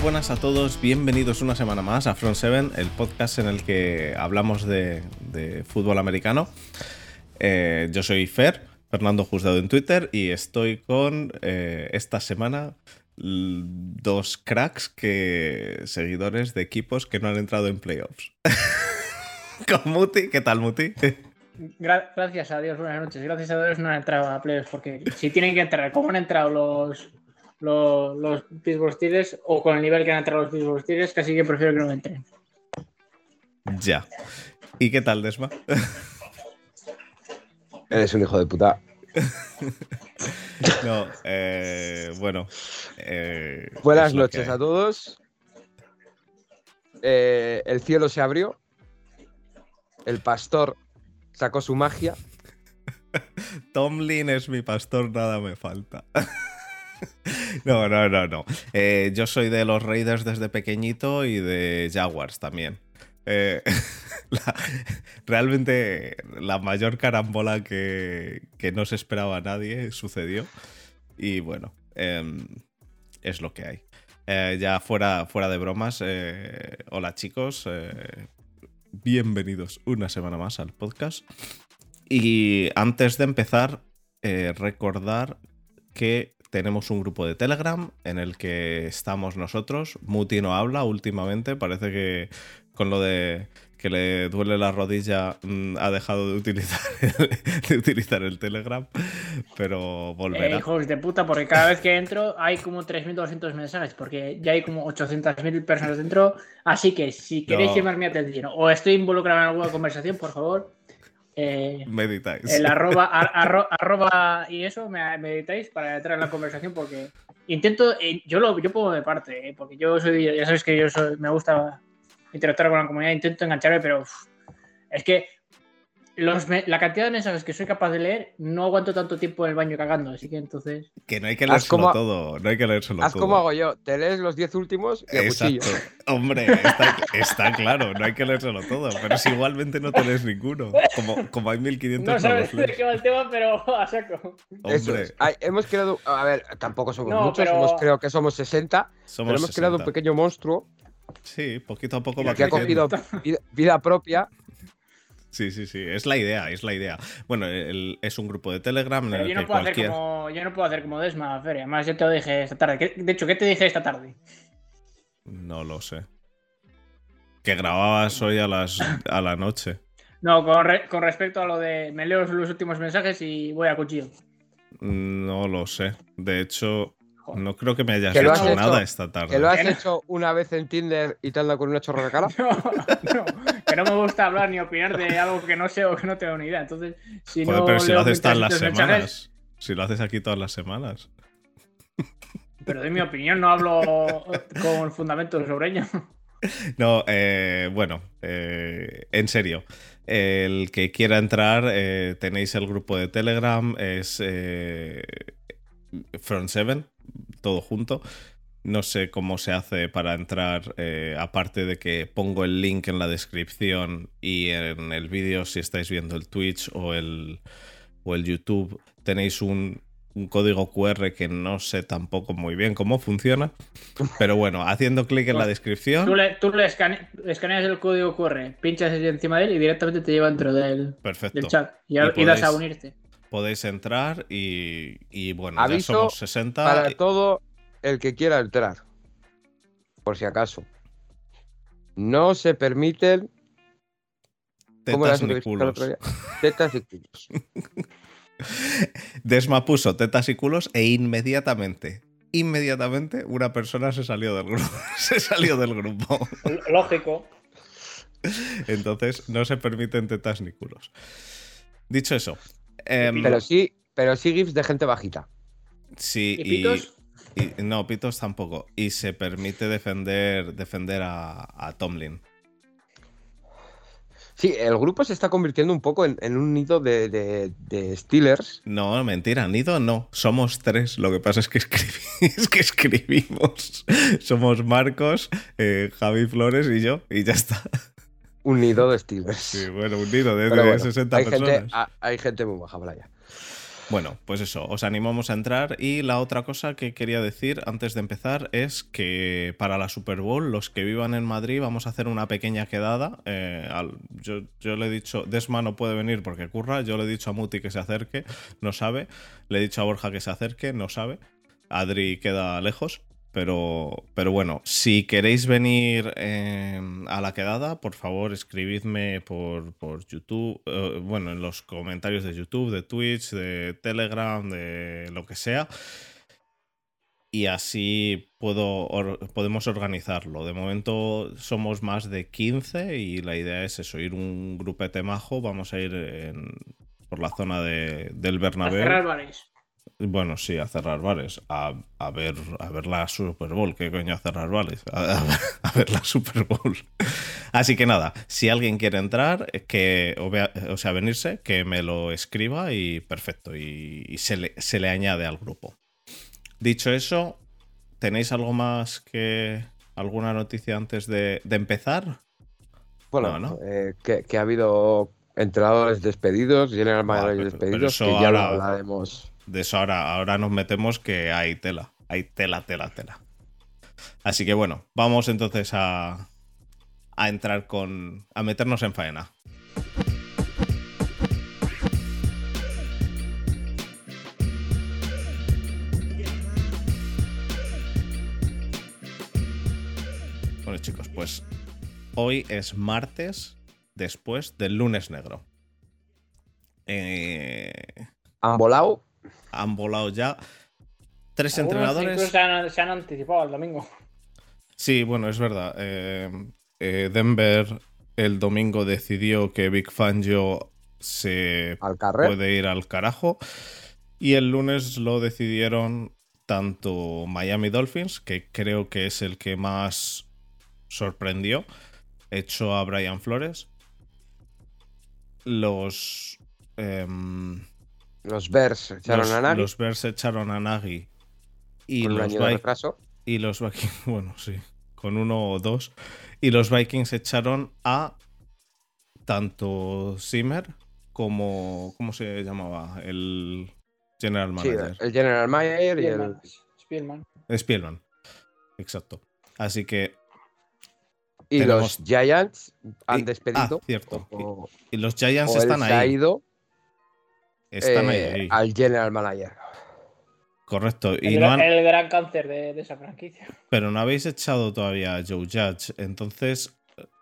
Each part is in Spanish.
Buenas a todos, bienvenidos una semana más a Front 7, el podcast en el que hablamos de, fútbol americano. Eh, yo soy Fer, Fernando Juzgado en Twitter, y estoy con eh, esta semana dos cracks que seguidores de equipos que no han entrado en playoffs. con Muti, ¿qué tal Muti? Gra- gracias a Dios, buenas noches. Gracias a Dios no han entrado a playoffs porque si tienen que entrar, como han entrado los, los, los Pittsburgh Steelers o con el nivel que han entrado los Pittsburgh Steelers, casi que prefiero que no entren. ya. ¿Y qué tal, Desma? Eres un hijo de puta. No, eh, bueno. eh, Buenas noches a todos. Eh, el cielo se abrió. El pastor sacó su magia. Tomlin es mi pastor, nada me falta. No, no, no, no. Eh, yo soy de los Raiders desde pequeñito y de Jaguars también. Eh, realmente la mayor carambola que, que no se esperaba a nadie sucedió. Y bueno, em, es lo que hay. Eh, ya fuera, fuera de bromas, hola chicos, bienvenidos una semana más al podcast. Y antes de empezar, recordar que tenemos un grupo de Telegram en el que estamos nosotros. Muti no habla últimamente, parece que con lo de que le duele la rodilla mm, ha dejado de utilizar el, de utilizar el Telegram, pero Eh, volverá. hijos de puta, porque cada vez que entro hay como 3.200 mensajes, porque ya hay como 800.000 personas dentro. Así que si queréis No. llamar mi atención o estoy involucrado en alguna conversación, por favor, eh, Meditáis. el arroba, ar- arro- arroba y eso me, me editáis para entrar en la conversación porque intento, eh, yo lo yo pongo de parte, eh, porque yo soy, ya sabes que yo soy, me gusta interactuar con la comunidad, intento engancharme, pero uf, es que los, me- la cantidad de mensajes que soy capaz de leer no aguanto tanto tiempo en el baño cagando, así que entonces... Que no hay que Haz leérselo como- todo, no hay que leérselo Haz todo. como hago yo. Te lees los 10 últimos y a cuchillo. Exacto. Hombre, está, está claro, no hay que leérselo todo, pero si igualmente no te lees ninguno. Como, como hay 1500 No no sabes de qué va el tema, pero a saco. Hombre, es. Hemos creado. A ver, tampoco somos No, muchos. pero- Somos, creo que somos 60. somos pero hemos creado un 60. pequeño monstruo Sí, poquito a poco Y va que ha cogido vida, vida propia. Sí, sí, sí, es la idea, es la idea. Bueno, el- es un grupo de Telegram en el yo que no, puedo hacer cualquier... como, yo no puedo hacer como Desma, Fer. Además, ya te lo dije esta tarde. ¿Qué- De hecho, ¿qué te dije esta tarde? No lo sé. Que grababas hoy a las a la noche. No, con, re- con respecto a lo de me leo los últimos mensajes y voy a cuchillo. No lo sé. De hecho. No creo que me hayas Que hecho nada esta tarde. Que lo has hecho una vez en Tinder y te anda con una chorra de cara. No, no, que no me gusta hablar ni opinar de algo que no sé o que no tengo ni idea. Entonces, si Joder, no pero si lo haces todas las 1300 semanas. mensajes, Si lo haces aquí todas las semanas. pero de mi opinión no hablo con fundamentos sobre ello. No, eh, bueno, eh, en serio. El que quiera entrar, eh, tenéis el grupo de Telegram, es eh, Front 7, todo junto. No sé cómo se hace para entrar, eh, aparte de que pongo el link en la descripción y en el vídeo, si estáis viendo el Twitch o el, o el YouTube, tenéis un, un código QR que no sé tampoco muy bien cómo funciona. Pero bueno, haciendo clic en la descripción. Tú le, tú le escane- escaneas el código QR, pinchas encima de él y directamente te lleva dentro del, Perfecto. del chat. Y, Y das a unirte. Podéis entrar y, y bueno, Aviso ya somos 60. Para todo el que quiera entrar. Por si acaso. No se permiten. ¿Cómo era tetas ni culos. Tetas y culos. Desma puso tetas y culos e inmediatamente, inmediatamente una persona se salió del grupo. se salió del grupo. Lógico. Entonces no se permiten tetas ni culos. Dicho eso, em, Pero sí, pero sí GIFs de gente bajita. sí, ¿Y pitos? y- no, pitos tampoco. Y se permite defender, defender a, a Tomlin. Sí, el grupo se está convirtiendo un poco en, en un nido de, de- de Steelers. No, mentira, Nido no. Somos tres. Lo que pasa es que, escribi- es que escribimos. Somos Marcos, eh, Javi Flores y yo, y ya está. Un nido de Steelers. Sí, bueno, un nido de, Pero de bueno, 60 hay, personas. gente, hay gente muy baja, Blaya. Bueno, pues eso, os animamos a entrar. Y la otra cosa que quería decir antes de empezar es que para la Super Bowl, los que vivan en Madrid, vamos a hacer una pequeña quedada. Eh, yo, yo, le he dicho, Desma no puede venir porque curra. Yo le he dicho a Muti que se acerque, no sabe. Le he dicho a Borja que se acerque, no sabe. Adri queda lejos. Pero, pero bueno, si queréis venir em, a la quedada, por favor escribidme por, por YouTube, eh, bueno, en los comentarios de YouTube, de Twitch, de Telegram, de lo que sea. Y así puedo, podemos organizarlo. De momento somos más de 15 y la idea es eso, ir un grupete majo. Vamos a ir por la zona de, del Bernabéu. Bueno, sí, a cerrar bares. A, ver, a ver la Super Bowl. ¿Qué coño a cerrar bares? A, ver la Super Bowl. Así que nada, si alguien quiere entrar, que, o, sea, venirse, que me lo escriba y perfecto. Y, se, le, añade al grupo. Dicho eso, ¿tenéis algo más que alguna noticia antes de, empezar? Bueno, eh, que, ha habido entrenadores despedidos, general managers despedidos, que ya lo hablaremos de eso ahora, ahora nos metemos que hay tela. Hay tela, tela, tela. Así que bueno, vamos entonces a, a entrar con. a meternos en faena. Bueno chicos, pues hoy es martes después del lunes negro. Eh... ¿Han volado? Han volado ya. Tres entrenadores. Se han, se han, anticipado al domingo. Sí, bueno, es verdad. Eh, eh, Denver el domingo decidió que Big Fangio se puede ir al carajo. Y el lunes lo decidieron tanto Miami Dolphins, que creo que es el que más sorprendió, hecho a Brian Flores. Los. Em, los Bears echaron a Nagy. Los Bears echaron a Nagy. Y los Vikings. Y los Vikings, bueno, sí, con uno o dos. Y los Vikings echaron a tanto Zimmer como. ¿Cómo se llamaba? El General Manager. el General Manager y el. Spielman. Spielman. Exacto. Así que. Y los Giants han despedido. Ah, cierto. y los Giants están ahí. ha ido están eh, ahí, Al general manager. Correcto. Y el, no el gran cáncer de, esa franquicia. Pero no habéis echado todavía a Joe Judge. Entonces.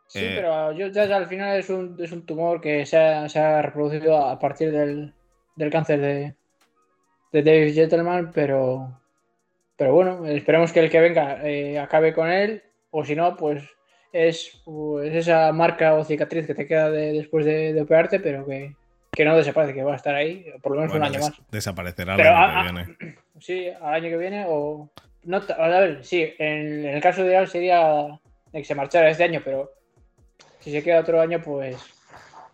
Sí, eh, pero Joe Judge al final es un, es un tumor que se ha, se ha, reproducido a partir del, del cáncer de, de David Gentleman, pero. Pero bueno, esperemos que el que venga eh, acabe con él. O si no, pues es pues, esa marca o cicatriz que te queda después de, de operarte, pero que, que no desaparece, que va a estar ahí por lo menos un año más. Desaparecerá el año que viene. Sí, al año que viene o. No, a ver, sí, en, el caso ideal sería que se marchara este año, pero si se queda otro año, pues.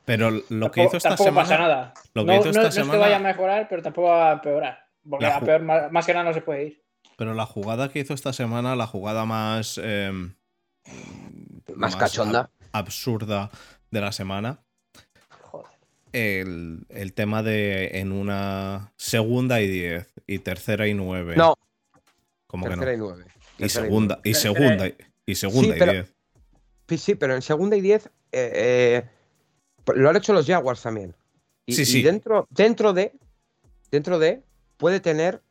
Pero lo que hizo esta tampoco semana. pasa nada. Lo que no, hizo esta no, semana... es que vaya a mejorar, pero tampoco va a empeorar. Porque a peor, más, que nada no se puede ir. Pero la jugada que hizo esta semana, la jugada más. Em, más, más cachonda. absurda de la semana, el, tema de en una segunda y diez y tercera y nueve. No. como tercera que no? y nueve. Y segunda, y segunda, y segunda y diez. Sí, pero en segunda y diez eh, eh, lo han hecho los Jaguars también. Y, sí, sí. dentro, dentro de dentro de puede tener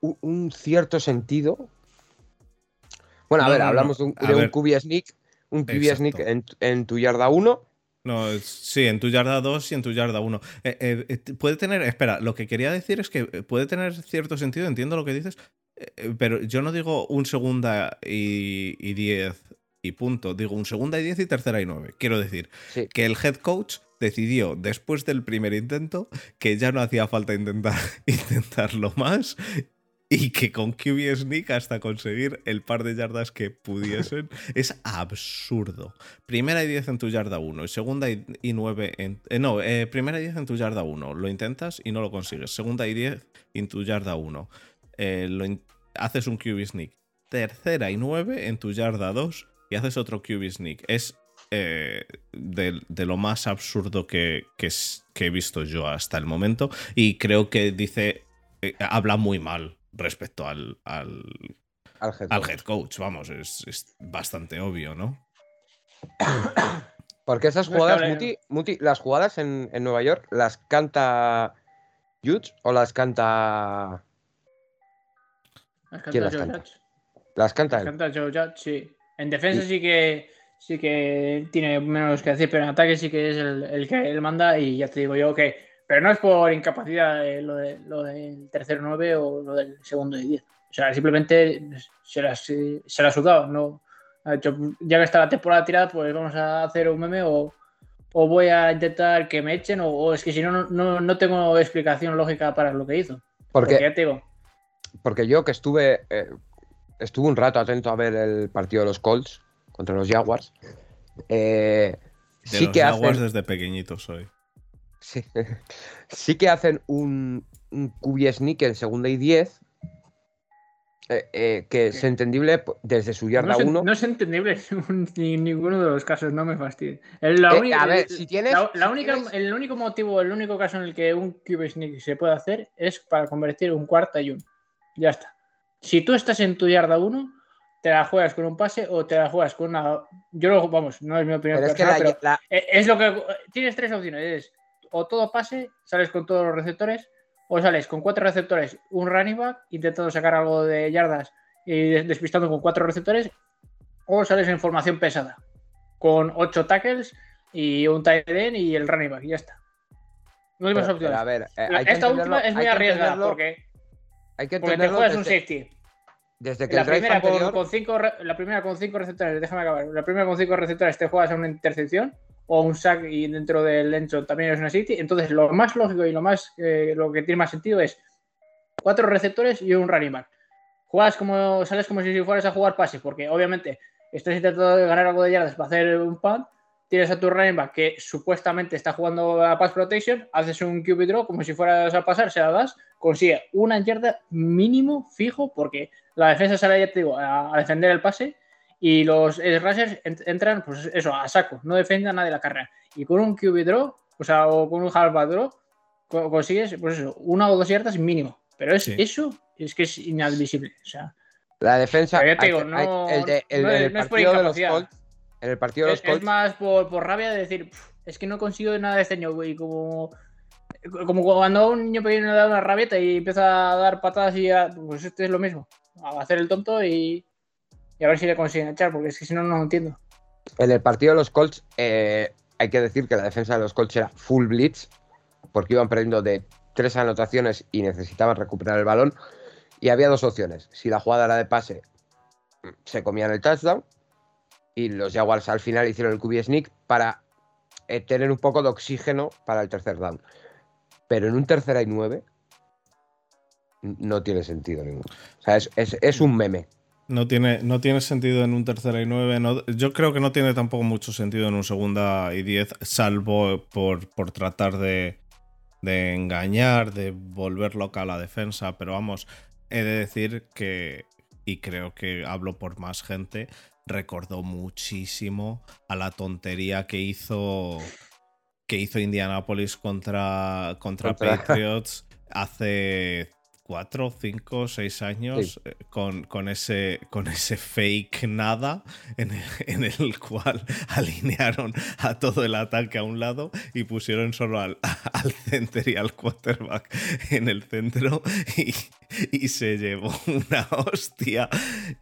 un, cierto sentido. Bueno, a ver, hablamos de un, de un QB sneak, un QB sneak en, en, tu yarda 1 no, sí, en tu yarda 2 y en tu yarda 1. Eh, eh, eh, puede tener, espera, lo que quería decir es que puede tener cierto sentido, entiendo lo que dices, pero yo no digo un segunda y 10 y, punto, digo un segunda y 10 y tercera y 9. Quiero decir que el head coach decidió después del primer intento que ya no hacía falta intentar intentarlo más y que con QB Sneak hasta conseguir el par de yardas que pudiesen es absurdo. Primera y 10 en tu yarda 1 y segunda y, 9 en... Eh, no, eh, primera y 10 en tu yarda 1. Lo intentas y no lo consigues. Segunda y 10 en tu yarda 1. Eh, haces un QB Sneak. Tercera y 9 en tu yarda 2 y haces otro QB Sneak. Es eh, de, lo más absurdo que, he visto yo hasta el momento. Y creo que dice, eh, habla muy mal respecto al, al, head, coach. Vamos, es, bastante obvio, ¿no? Porque esas jugadas, Muti, las jugadas en, Nueva York, ¿las canta Judge o las canta. Las canta Joe Judge. Las canta las canta Joe Judge, sí. En defensa sí que sí que tiene menos que decir, pero en ataque sí que es el, que él manda y ya te digo yo que. Pero no es por incapacidad lo, de, lo del tercero 9 o lo del segundo de 10. O sea, simplemente se las, se las ha sudado. No, ha dicho, ya que está la temporada tirada, pues vamos a hacer un meme o, voy a intentar que me echen o, es que si no, no, tengo explicación lógica para lo que hizo. Porque, ya te digo. Porque yo que estuve, eh, estuve un rato atento a ver el partido de los Colts contra los Jaguars. Eh, sí los que Jaguars desde pequeñito soy. Sí, sí que hacen un, un QB sneak en segunda y 10 eh, eh, que es entendible desde su yarda 1. No, es entendible en ninguno de los casos, no me fastidies. La eh, a ver, si tienes. La, única, El único motivo, el único caso en el que un QB sneak se puede hacer es para convertir un cuarta y un. Ya está. Si tú estás en tu yarda 1, te la juegas con un pase o te la juegas con una. Yo lo, vamos, no es mi opinión, es, es lo que. Tienes tres opciones: es o todo pase, sales con todos los receptores o sales con cuatro receptores, un running back, intentando sacar algo de yardas y despistando con cuatro receptores, o sales en formación pesada, con ocho tackles y un tight end y el running back, y ya está. No hay más opciones. a ver, eh, Esta última es muy arriesgada porque, hay que porque te juegas un safety. Desde que la, primera con, cinco, la primera con cinco receptores, déjame acabar. La primera con cinco receptores te juegas a una intercepción o un sack y dentro del encho también es una City. Entonces, lo más lógico y lo más eh, lo que tiene más sentido es cuatro receptores y un running. Juegas como, sales como si fueras a jugar pase, porque obviamente estás intentando ganar algo de yardas para hacer un punt. Tienes a tu running back que supuestamente está jugando a pass protection, haces un QB draw como si fueras a pasar, se la das, consigue una yarda mínimo fijo, porque la defensa sale, ya te digo, a defender el pase y los rushers entran, pues eso, a saco, no defienden nada de la carrera. Y con un QB draw, o sea, o con un half draw, consigues, pues eso, una o dos yardas mínimo. Pero es, eso es que es inadmisible. O sea, la defensa. Ya te digo, no, el de, el, no, es por incapacidad. en el partido de los Colts. Es, más por, por, rabia de decir, es que no consigo nada de este año, y como. Como cuando un niño pequeño le da una rabieta y empieza a dar patadas y ya, pues este es lo mismo. A hacer el tonto y, y a ver si le consiguen echar, porque es que si no, no lo entiendo. En el partido de los Colts, eh, hay que decir que la defensa de los Colts era full blitz, porque iban perdiendo de tres anotaciones y necesitaban recuperar el balón. Y había dos opciones. Si la jugada era de pase, se comían el touchdown. Y los Jaguars al final hicieron el QB sneak para eh, tener un poco de oxígeno para el tercer down. Pero en un tercera y nueve no tiene sentido ninguno. O sea, es un meme. No tiene, no tiene sentido en un tercera y nueve. yo creo que no tiene tampoco mucho sentido en un segunda y diez, salvo por, por tratar de, de, engañar, de volver loca a la defensa. Pero vamos, he de decir que, y creo que hablo por más gente, recordó muchísimo a la tontería que hizo que hizo Indianapolis contra, contra, contra... Patriots hace cuatro, cinco, seis años eh, con, con, ese, con ese fake nada en el, cual alinearon a todo el ataque a un lado y pusieron solo al, al center y al quarterback en el centro y, se llevó una hostia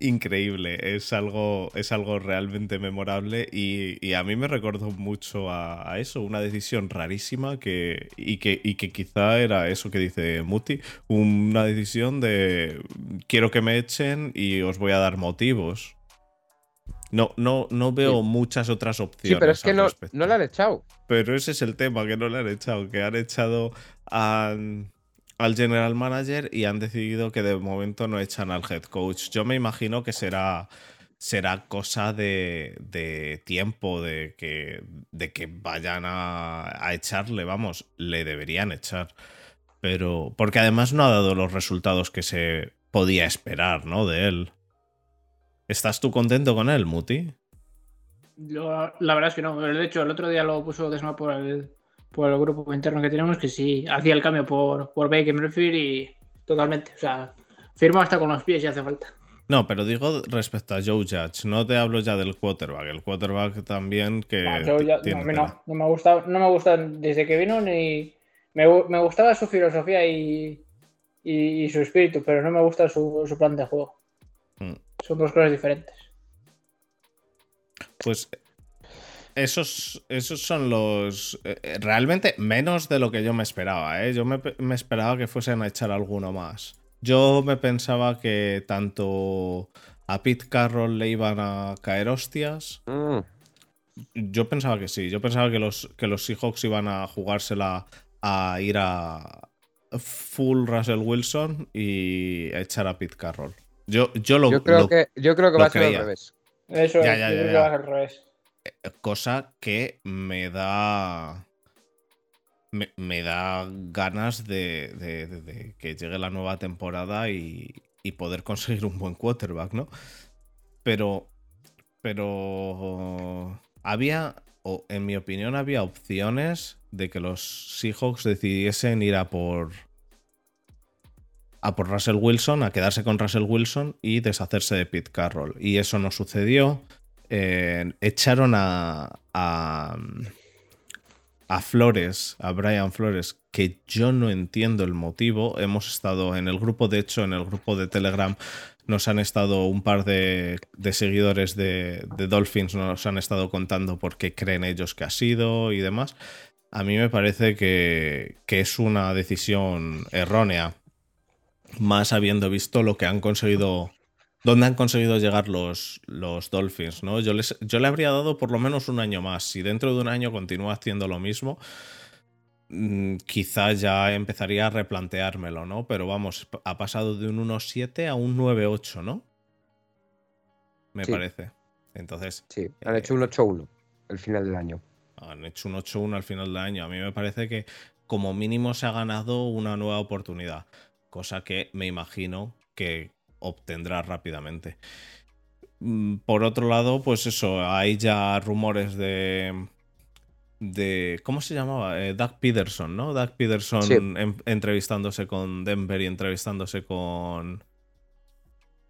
increíble. Es algo, es algo realmente memorable y, a mí me recordó mucho a, eso, una decisión rarísima que, y, que, y que quizá era eso que dice Muti, un una decisión de quiero que me echen y os voy a dar motivos. No, no, no veo muchas otras opciones. Sí, pero es que no, no le han echado. Pero ese es el tema, que no le han echado, que han echado al general manager y han decidido que de momento no echan al head coach. Yo me imagino que será, será cosa de, tiempo, de que, de que vayan a, a echarle, vamos, le deberían echar. Pero. Porque además no ha dado los resultados que se podía esperar, ¿no? De él. ¿Estás tú contento con él, Muti? la verdad es que no. De hecho, el otro día lo puso Desma por el, por el grupo interno que tenemos, que sí, hacía el cambio por, por Baker Mayfield y totalmente. O sea, firma hasta con los pies si hace falta. No, pero digo respecto a Joe Judge, no te hablo ya del quarterback, el quarterback también que... No, no, no, me gusta, no me gusta desde que vino ni... Me, me gustaba su filosofía y, y, su espíritu, pero no me gusta su, su plan de juego. Mm. Son dos cosas diferentes. Pues esos, esos son los. Eh, eh, realmente menos de lo que yo me esperaba. ¿eh? Yo me, esperaba que fuesen a echar alguno más. Yo me pensaba que tanto a Pete Carroll le iban a caer hostias. Mm. Yo pensaba que sí. Yo pensaba que los, que los Seahawks iban a jugársela a ir a full Russell Wilson y a echar a Pete Carroll. Yo, yo lo Yo creo que, yo creo que va a ser al revés. Eso es, yo creo que va a ser al revés. Cosa que me da. Me, da ganas de, que llegue la nueva temporada y, poder conseguir un buen quarterback, ¿no? Pero. Pero. Había. O en mi opinión, había opciones de que los Seahawks decidiesen ir a por. A por Russell Wilson, a quedarse con Russell Wilson y deshacerse de Pete Carroll. Y eso no sucedió. Eh, echaron a, a, Flores, a Brian Flores, que yo no entiendo el motivo. Hemos estado en el grupo, de hecho, en el grupo de Telegram nos han estado un par de, seguidores de, Dolphins, nos han estado contando por qué creen ellos que ha sido y demás. A mí me parece que, que es una decisión errónea, más habiendo visto lo que han conseguido dónde han conseguido llegar los, los Dolphins, ¿no? Yo, les, yo le habría dado por lo menos un año más. Si dentro de un año continúa haciendo lo mismo, mm, quizá ya empezaría a replanteármelo, ¿no? Pero vamos, ha pasado de un 1.7 a un 9.8, ¿no? Me parece. Entonces. Sí, han hecho un 8-1 al final del año. Han hecho un 8-1 al final del año. A mí me parece que como mínimo se ha ganado una nueva oportunidad. Cosa que me imagino que obtendrá rápidamente. Mm, por otro lado, pues eso, hay ya rumores de. de ¿Cómo se llamaba? Eh, Doug Peterson, ¿no? Doug Peterson entrevistándose con Denver y entrevistándose con.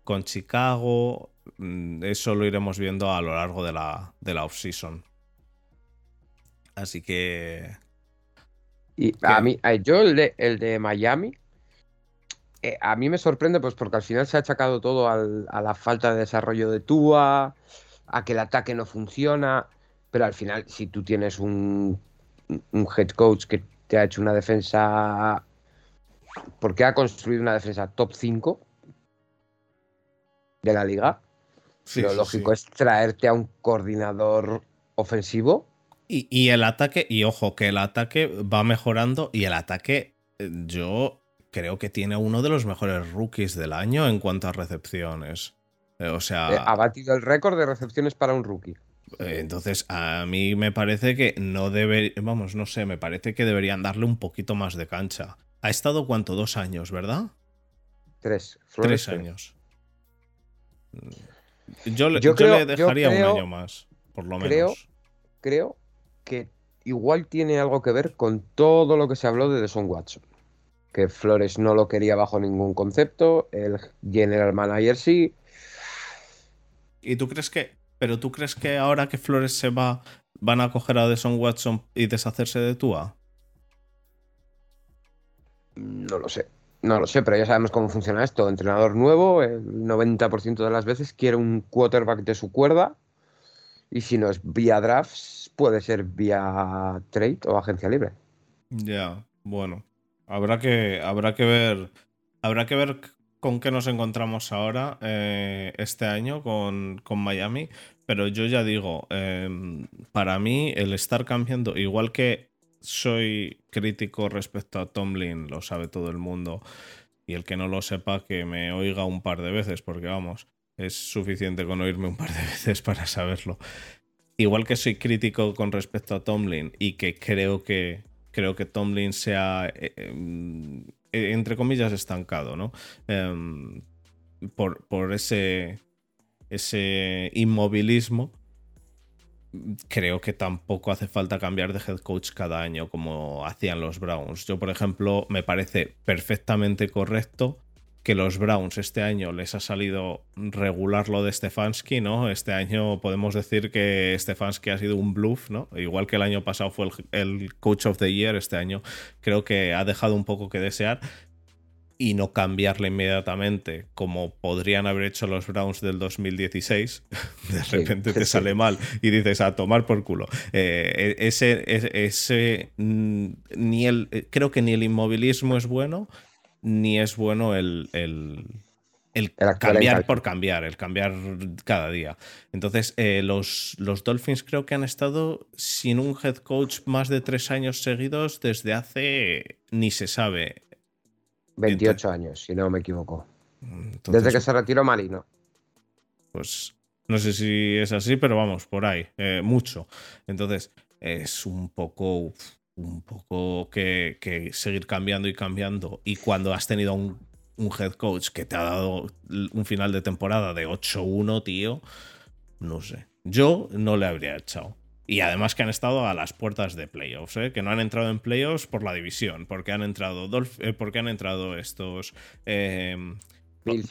con Chicago. Mm, eso lo iremos viendo a lo largo de la, de la off-season. Así que. Y a mí, yo el de, el de Miami, eh, a mí me sorprende pues porque al final se ha achacado todo a la falta de desarrollo de Tua, a que el ataque no funciona, pero al final si tú tienes un, head coach que te ha hecho una defensa, porque ha construido una defensa top 5 de la liga, lo lógico es traerte a un coordinador ofensivo. Y, y el ataque, y ojo, que el ataque va mejorando y el ataque, eh, yo creo que tiene uno de los mejores rookies del año en cuanto a recepciones. Eh, o sea. Eh, ha batido el récord de recepciones para un rookie. Entonces, a mí me parece que no debe. Vamos, no sé, me parece que deberían darle un poquito más de cancha. Ha estado cuánto, dos años, ¿verdad? Tres. Tres años. Yo, le dejaría un año más, por lo menos. Creo que igual tiene algo que ver con todo lo que se habló de Deson Watson que Flores no lo quería bajo ningún concepto, el general manager sí. ¿Y tú crees que, pero tú crees que ahora que Flores se va, van a coger a Deson Watson y deshacerse de Tua? No lo sé. No lo sé, pero ya sabemos cómo funciona esto. Entrenador nuevo, el 90% de las veces quiere un quarterback de su cuerda. Y si no es vía drafts, puede ser vía trade o agencia libre. Ya, bueno. Habrá que, habrá que ver. Habrá que ver con qué nos encontramos ahora eh, este año con, Miami. Pero yo ya digo, em, para mí el estar cambiando, igual que soy crítico respecto a Tomlin, lo sabe todo el mundo, y el que no lo sepa que me oiga un par de veces, porque vamos, es suficiente con oírme un par de veces para saberlo. Igual que soy crítico con respecto a Tomlin y que creo que creo que Tomlin sea, eh, em, eh, entre comillas, estancado, ¿no? Em, por, ese, ese inmovilismo. creo que tampoco hace falta cambiar de head coach cada año como hacían los Browns. Yo, por ejemplo, me parece perfectamente correcto que los Browns este año les ha salido regular lo de Stefanski, ¿no? Este año podemos decir que Stefanski ha sido un bluff, ¿no? Igual que el año pasado fue el, Coach of the Year, este año creo que ha dejado un poco que desear y no cambiarle inmediatamente como podrían haber hecho los Browns del 2016. De repente te sale mal y dices a tomar por culo. Eh, e-, ese, ese, mm, ni el, creo que ni el inmovilismo es bueno ni es bueno el, cambiar por cambiar, el cambiar cada día. Entonces, eh, los, los, Dolphins creo que han estado sin un head coach más de tres años seguidos desde hace, ni se sabe. 28 años, si no me equivoco. desde que se retiró Malino. Pues no sé si es así, pero vamos, por ahí, eh, mucho. Entonces, es un poco un poco que, seguir cambiando y cambiando. Y cuando has tenido un, head coach que te ha dado un final de temporada de 8-1, tío, no sé. Yo no le habría echado. Y además que han estado a las puertas de playoffs, ¿eh? que no han entrado en playoffs por la división, porque han entrado, eh, porque han entrado estos em,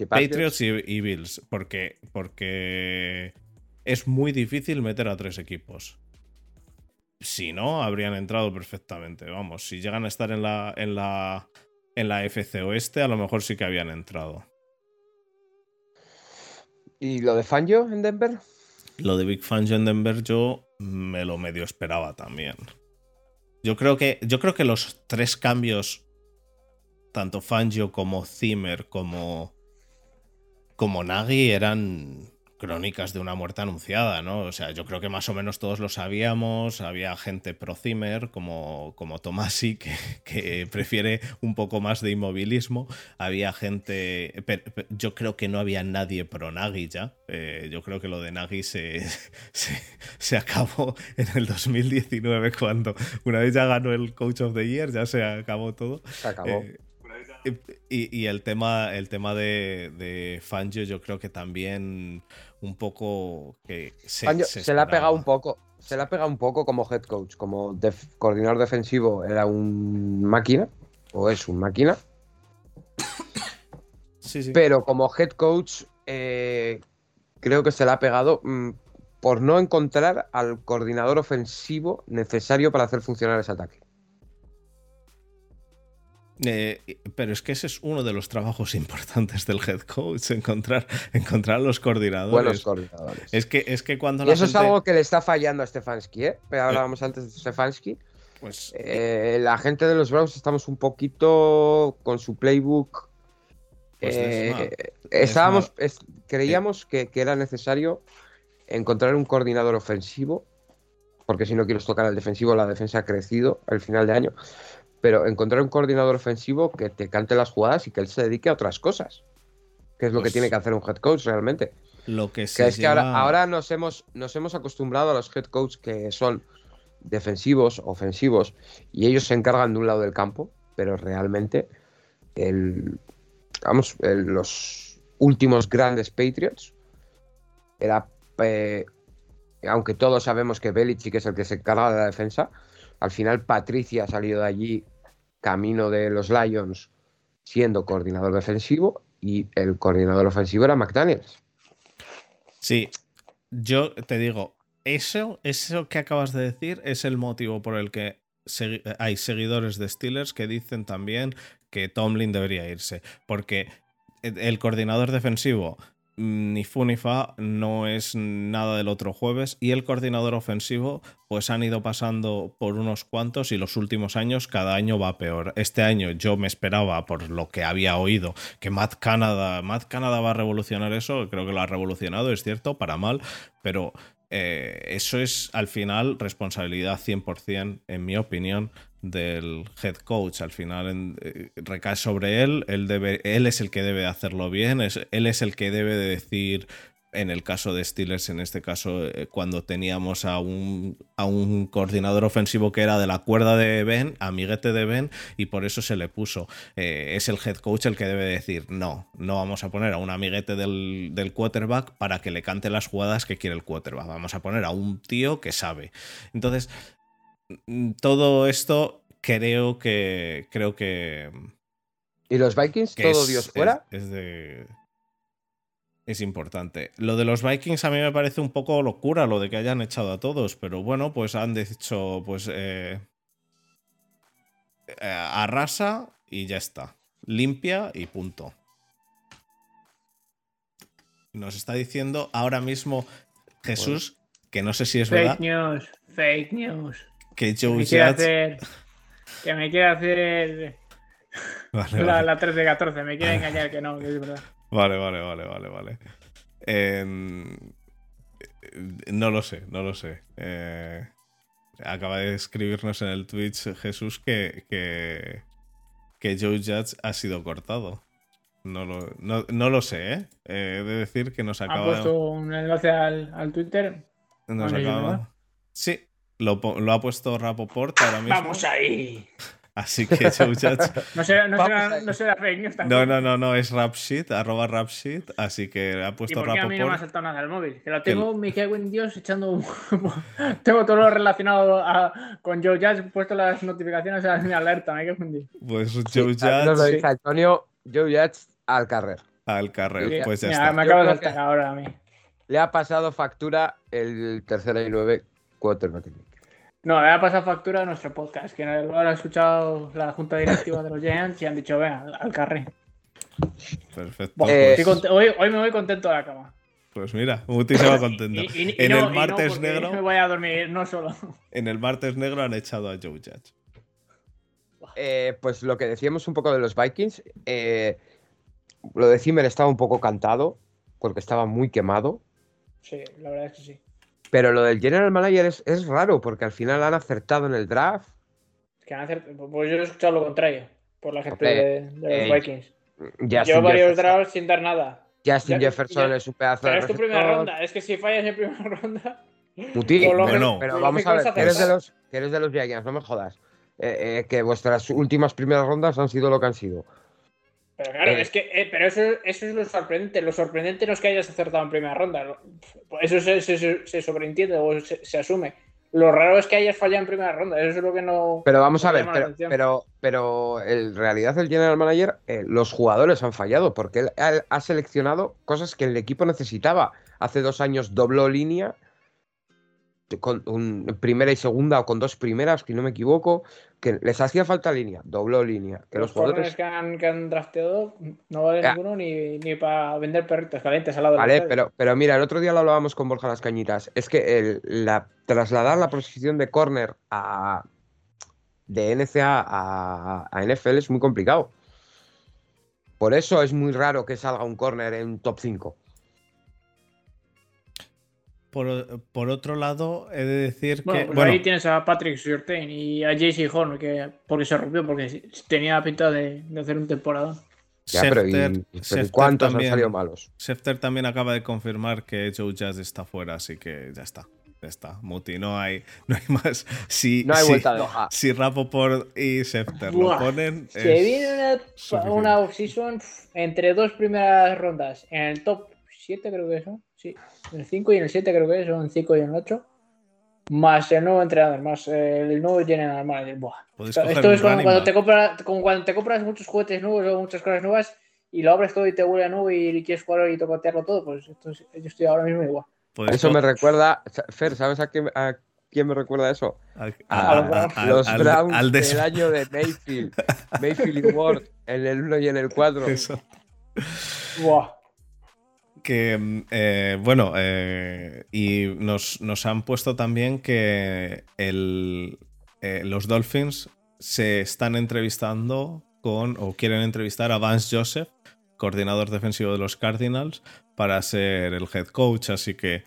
Patriots, y, Bills, porque, porque es muy difícil meter a tres equipos si no, habrían entrado perfectamente. Vamos, si llegan a estar en la, en la, en la FC Oeste, a lo mejor sí que habían entrado. ¿Y lo de Fangio en Denver? Lo de Big Fangio en Denver yo me lo medio esperaba también. Yo creo que, yo creo que los tres cambios, tanto Fangio como Zimmer como, como Nagy, eran crónicas de una muerte anunciada, ¿no? O sea, yo creo que más o menos todos lo sabíamos, había gente pro Zimmer como, como Tomasi que, que, prefiere un poco más de inmovilismo, había gente, yo creo que no había nadie pro Nagy ya, eh, yo creo que lo de Nagy se, se, acabó en el 2019 cuando una vez ya ganó el Coach of the Year, ya se acabó todo. Se acabó. Eh, y, el tema, el tema de, de Fangio, yo creo que también un poco que se, le ha pegado un poco. Se le ha pegado un poco como head coach, como coordinador defensivo era un máquina, o es un máquina. Pero como head coach, eh, creo que se le ha pegado mm, por no encontrar al coordinador ofensivo necesario para hacer funcionar ese ataque. Eh, pero es que ese es uno de los trabajos importantes del head coach, encontrar, encontrar los coordinadores. Buenos coordinadores. Es que, es que cuando y eso es algo que le está fallando a Stefanski, ¿eh? Pero hablábamos antes de Stefanski. Pues, eh, la gente de los Browns estamos un poquito con su playbook. Pues eh, estábamos, creíamos que, que, era necesario encontrar un coordinador ofensivo, porque si no quieres tocar al defensivo, la defensa ha crecido al final de año pero encontrar un coordinador ofensivo que te cante las jugadas y que él se dedique a otras cosas. Que es lo que pues tiene que hacer un head coach realmente. Lo que, que es que ahora, nos, hemos, nos hemos acostumbrado a los head coach que son defensivos, ofensivos, y ellos se encargan de un lado del campo, pero realmente el, vamos, los últimos grandes Patriots era, eh, aunque todos sabemos que Belichick es el que se encarga de la defensa, al final Patricia ha salido de allí camino de los Lions siendo coordinador defensivo y el coordinador ofensivo era McDaniels. Sí, yo te digo, eso, eso que acabas de decir es el motivo por el que hay seguidores de Steelers que dicen también que Tomlin debería irse, porque el coordinador defensivo ni fu ni fa no es nada del otro jueves. Y el coordinador ofensivo pues han ido pasando por unos cuantos y los últimos años cada año va peor. Este año yo me esperaba por lo que había oído que Matt Canada, Matt Canada va a revolucionar eso, creo que lo ha revolucionado, es cierto, para mal, pero eh, eso es al final responsabilidad 100% en mi opinión del head coach. Al final eh, recae sobre él, él, debe, él es el que debe hacerlo bien, es, él es el que debe de decir en el caso de Steelers, en este caso, eh, cuando teníamos a un, a un coordinador ofensivo que era de la cuerda de Ben, amiguete de Ben, y por eso se le puso. Eh, es el head coach el que debe decir, no, no vamos a poner a un amiguete del, del quarterback para que le cante las jugadas que quiere el quarterback. Vamos a poner a un tío que sabe. Entonces, todo esto creo que. Creo que. ¿Y los Vikings? ¿Todo Dios fuera? Es, de. Es importante. Lo de los Vikings a mí me parece un poco locura, lo de que hayan echado a todos, pero bueno, pues han dicho, pues. Eh, eh, arrasa y ya está. Limpia y punto. Nos está diciendo ahora mismo Jesús, que no sé si es verdad. Fake news, fake news. Que Joe Judge que me quiere hacer la, 13 de 14, me quiere engañar que no, que es verdad. Vale, vale, vale, vale, vale. Em, no lo sé, no lo sé. Eh, acaba de escribirnos en el Twitch Jesús que, que, que Joe Judge ha sido cortado. No lo, no, lo sé, ¿eh? ¿eh? He de decir que nos acaba... ¿Ha puesto un enlace al, al Twitter? Nos acaba... Sí, lo, ha puesto Rapoport ahora mismo. ¡Vamos ahí! Así que, muchachos. No será, no, será, no será fake news. No, no, no, no, es Rapshit, arroba Rapshit, así que ha puesto ¿Y por qué a mí no me ha saltado nada del móvil. Que lo tengo, que... me cago en Dios, echando. tengo todo lo relacionado con Joe Judge, puesto las notificaciones a mi alerta, me cago en Dios. Pues Joe sí, Judge. Lo dice Antonio, Joe Judge al carrer. Al carrer, pues ya mira, está. Me acabo de saltar ahora a mí. Le ha pasado factura el tercer y 9 no tiene. No, le ha pasado factura a nuestro podcast, que lo ha escuchado la junta directiva de los Giants y han dicho, venga, al carré. Perfecto. Eh, hoy, me voy contento a la cama. Pues mira, Muti se va contento. En el martes negro. Me voy a dormir, no solo. En el martes negro han echado a Joe Judge. Eh, pues lo que decíamos un poco de los Vikings, eh, lo de Zimmer estaba un poco cantado, porque estaba muy quemado. Sí, la verdad es que sí. Pero lo del General Manager es, raro, porque al final han acertado en el draft. Que han acertado, pues yo he escuchado lo contrario, por la gente de, los eh, Vikings. yo varios drafts sin dar nada. Justin Jefferson es un pedazo pero es tu primera ronda, es que si fallas en primera ronda. Muti, bueno, pero vamos a ver, que eres de los, que eres de los Giants, no me jodas. Eh, eh, que vuestras últimas primeras rondas han sido lo que han sido. Pero claro, eh. es que eh, pero eso, eso, es lo sorprendente. Lo sorprendente no es que hayas acertado en primera ronda. Eso se, se, sobreentiende o se, asume. Lo raro es que hayas fallado en primera ronda. Eso es lo que no. Pero vamos a ver, pero, pero, pero, en realidad el general manager, eh, los jugadores han fallado porque él ha seleccionado cosas que el equipo necesitaba. Hace dos años dobló línea con un, primera y segunda o con dos primeras, si no me equivoco, que les hacía falta línea, dobló línea. Que los, jugadores que han, que han drafteado no vale ninguno ni, ni, para vender perritos calientes al lado Vale, pero, pero mira, el otro día lo hablábamos con Borja Las Cañitas. Es que el, la, trasladar la posición de corner a, de NCA a, a NFL es muy complicado. Por eso es muy raro que salga un corner en top 5. Por, otro lado, he de decir que. Pues ahí tienes a Patrick Surtain y a JC Horn, que porque se rompió, porque tenía pinta de, hacer un temporada. Ya, pero, ¿cuántos han salido malos? Schefter también acaba de confirmar que Joe Jazz está fuera, así que ya está. Ya está, Muti, no hay, no hay más. Si, no hay vuelta si, si Rapoport y Schefter lo ponen. Se viene una, una off-season entre dos primeras rondas en el top 7, creo que son. Sí, en el 5 y en el 7 creo que es, son 5 y en el 8. Más el nuevo entrenador, más el nuevo general manager. Buah. Esto es como cuando, te compras, como cuando te compras muchos juguetes nuevos o muchas cosas nuevas y lo abres todo y te huele a nube y quieres jugar y tocotearlo todo, pues esto es, yo estoy ahora mismo igual. eso me recuerda, Fer, ¿sabes a quién, a quién me recuerda eso? A, los Browns del año de Mayfield. Mayfield y Ward en el 1 y en el 4. Eso. Buah que, eh, bueno, eh, y nos, han puesto también que el, eh, los Dolphins se están entrevistando con, o quieren entrevistar a Vance Joseph, coordinador defensivo de los Cardinals, para ser el head coach. Así que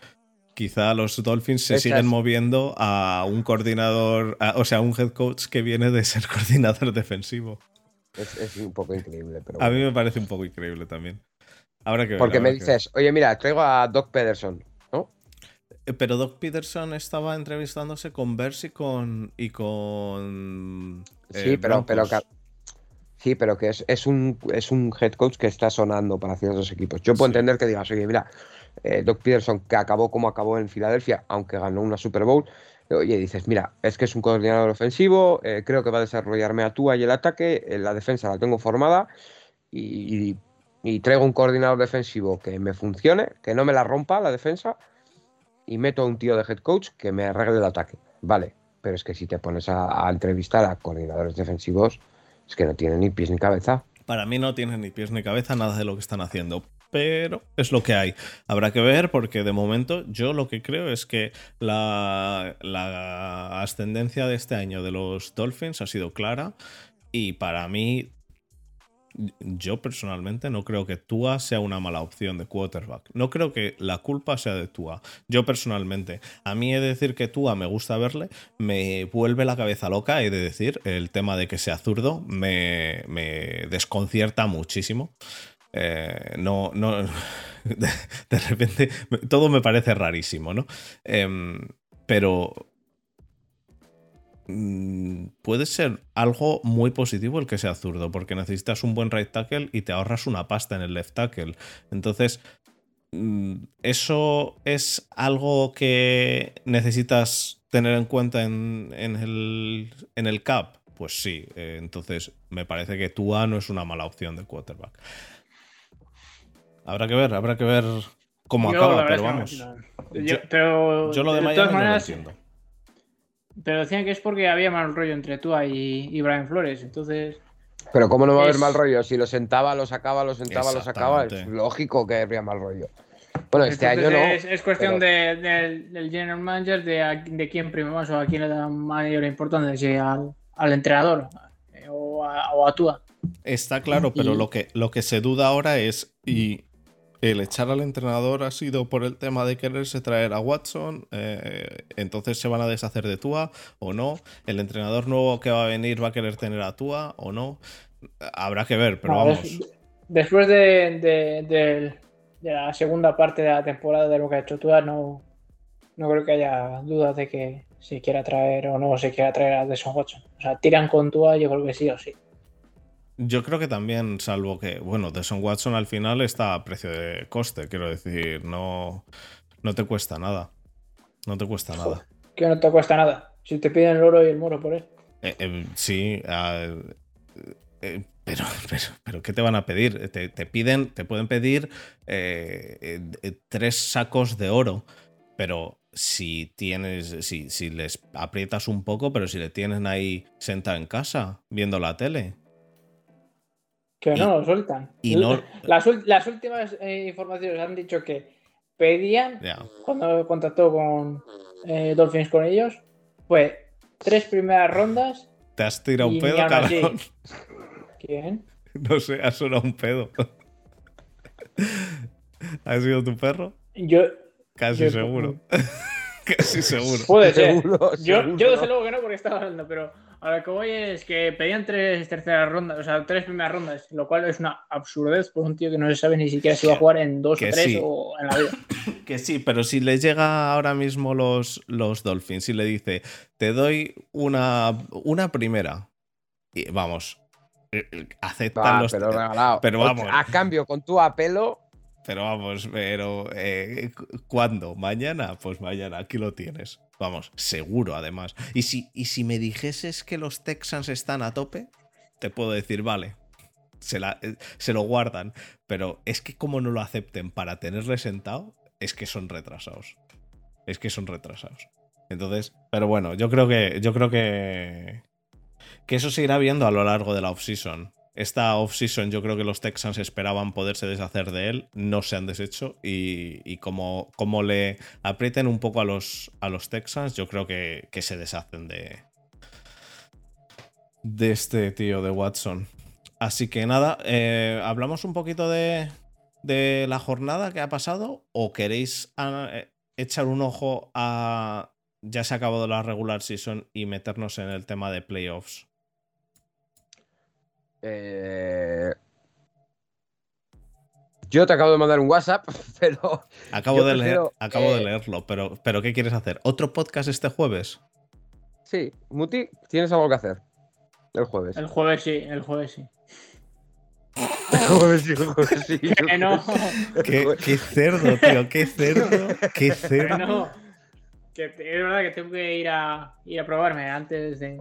quizá los Dolphins se siguen moviendo a un coordinador, o sea, un head coach que viene de ser coordinador defensivo. Es, un poco increíble, pero. A mí me parece un poco increíble también. Habrá que ver, Porque me que dices, oye, mira, traigo a Doc Pederson, ¿no? ver. Pero Doc Peterson estaba entrevistándose con Bers y con. y con. Sí, eh, pero, pero, Broncos. sí, pero que es, es, un, es un head coach que está sonando para ciertos equipos. Yo puedo Sí. entender que digas, oye, mira, eh, Doc Peterson, que acabó como acabó en Filadelfia, aunque ganó una Super Bowl, oye, dices, mira, es que es un coordinador ofensivo, eh, creo que va a desarrollarme a Tua y el ataque, la defensa la tengo formada y, y traigo un coordinador defensivo que me funcione, que no me la rompa la defensa y meto a un tío de head coach que me arregle el ataque. Vale, pero es que si te pones a, entrevistar a coordinadores defensivos, es que no tienen ni pies ni cabeza. Para mí no tiene ni pies ni cabeza nada de lo que están haciendo. Pero es lo que hay. Habrá que ver porque de momento yo lo que creo es que la ascendencia de este año de los Dolphins ha sido clara y para mí yo personalmente no creo que Tua sea una mala opción de quarterback. No creo que la culpa sea de Tua. Yo personalmente, a mí he de decir que Tua me gusta verle, me vuelve la cabeza loca, he de decir, el tema de que sea zurdo me, me desconcierta muchísimo. Eh, no, no, de, repente todo me parece rarísimo, ¿no? Em, pero puede ser algo muy positivo el que sea zurdo, porque necesitas un buen right tackle y te ahorras una pasta en el left tackle. Entonces, mm, eso es algo que necesitas tener en cuenta en, en el, en el cap. Pues sí, eh, entonces me parece que Tua no es una mala opción de quarterback. Habrá que ver, habrá que ver cómo Yo, acaba, pero no vamos. Yo- Yo- pero Yo lo de, Miami no lo entiendo. Pero decían que es porque había mal rollo entre tú y, y Brian Flores. Entonces, Pero ¿cómo no va a haber Es- mal rollo? Si lo sentaba, lo sacaba, lo sentaba, lo sacaba, es lógico que habría mal rollo. Bueno, este entonces año no. es, es cuestión pero- de- del- del general manager de, a- de quién prima más o a quién le da mayor importancia, si al, al entrenador eh, o a, o a Tua. Está claro, pero Y- lo que, lo que se duda ahora es y el echar al entrenador ha sido por el tema de quererse traer a Watson, eh, entonces se van a deshacer de Tua o no. El entrenador nuevo que va a venir va a querer tener a Tua o no. Habrá que ver, pero No, vamos. des- después de, de- del- de la segunda parte de la temporada de lo que ha hecho Tua, no, no creo que haya dudas de que se quiera traer o no se quiera traer a Deshaun Watson. O sea, tiran con Tua, yo creo que sí o sí. Yo creo que también, salvo que, bueno, Deshaun Watson al final está a precio de coste, quiero decir, no, no te cuesta nada. No te cuesta nada. Que no te cuesta nada. Si te piden el oro y el moro por él. Eh, eh, sí, ah, eh, pero, pero, pero ¿qué te van a pedir? Te, te piden, te pueden pedir eh, eh, tres sacos de oro, pero si tienes, si, si les aprietas un poco, pero si le tienen ahí sentado en casa viendo la tele. Que Y- no lo sueltan. y no- Las, últimas eh, informaciones han dicho que pedían, Ya. cuando contactó con eh, Dolphins con ellos, fue tres primeras rondas. ¿Te has tirado un pedo, cabrón? ¿Quién? No sé, ha sonado un pedo. ¿Ha sido tu perro? Yo. Casi Yo- seguro. Casi seguro. Puede ser. Seguro, Yo, seguro. yo desde luego que no, porque estaba hablando, pero a lo que voy es que pedían tres terceras rondas, o sea, tres primeras rondas, lo cual es una absurdez por un tío que no se sabe ni siquiera si va a jugar en dos Que o tres sí. o en la vida. Que sí, pero si le llega ahora mismo los, los Dolphins y le dice, te doy una, una primera, y vamos, eh, eh, aceptan los... pero regalado. pero vamos. A cambio, con tu apelo, Pero vamos, pero eh, cu- ¿cuándo? ¿Mañana? Pues mañana, aquí lo tienes. Vamos, seguro además. Y si, y si me dijeses que los Texans están a tope, te puedo decir, vale, se, la- eh, se lo guardan. Pero es que como no lo acepten para tenerle sentado, es que son retrasados. Es que son retrasados. Entonces, pero bueno, yo creo que, yo creo que, que eso se irá viendo a lo largo de la offseason. Esta offseason yo creo que los Texans esperaban poderse deshacer de él, no se han deshecho y, como le aprieten un poco a los, a los Texans, yo creo que, que se deshacen de, de este tío de Watson. Así que nada, eh, hablamos un poquito de, de la jornada que ha pasado o queréis ah, eh, echar un ojo a... Ya se ha acabado la regular season y meternos en el tema de playoffs. Eh, Yo te acabo de mandar un WhatsApp, pero. Acabo, de, leer, acabo de leerlo, pero, pero ¿qué quieres hacer? ¿Otro podcast este jueves? Sí, Muti, tienes algo que hacer. El jueves. El jueves sí, el jueves sí. El jueves sí, el jueves sí. Que no. ¿Qué, qué cerdo, tío, qué cerdo, qué cerdo. Que no. Que es verdad que tengo que ir a, ir a probarme antes de,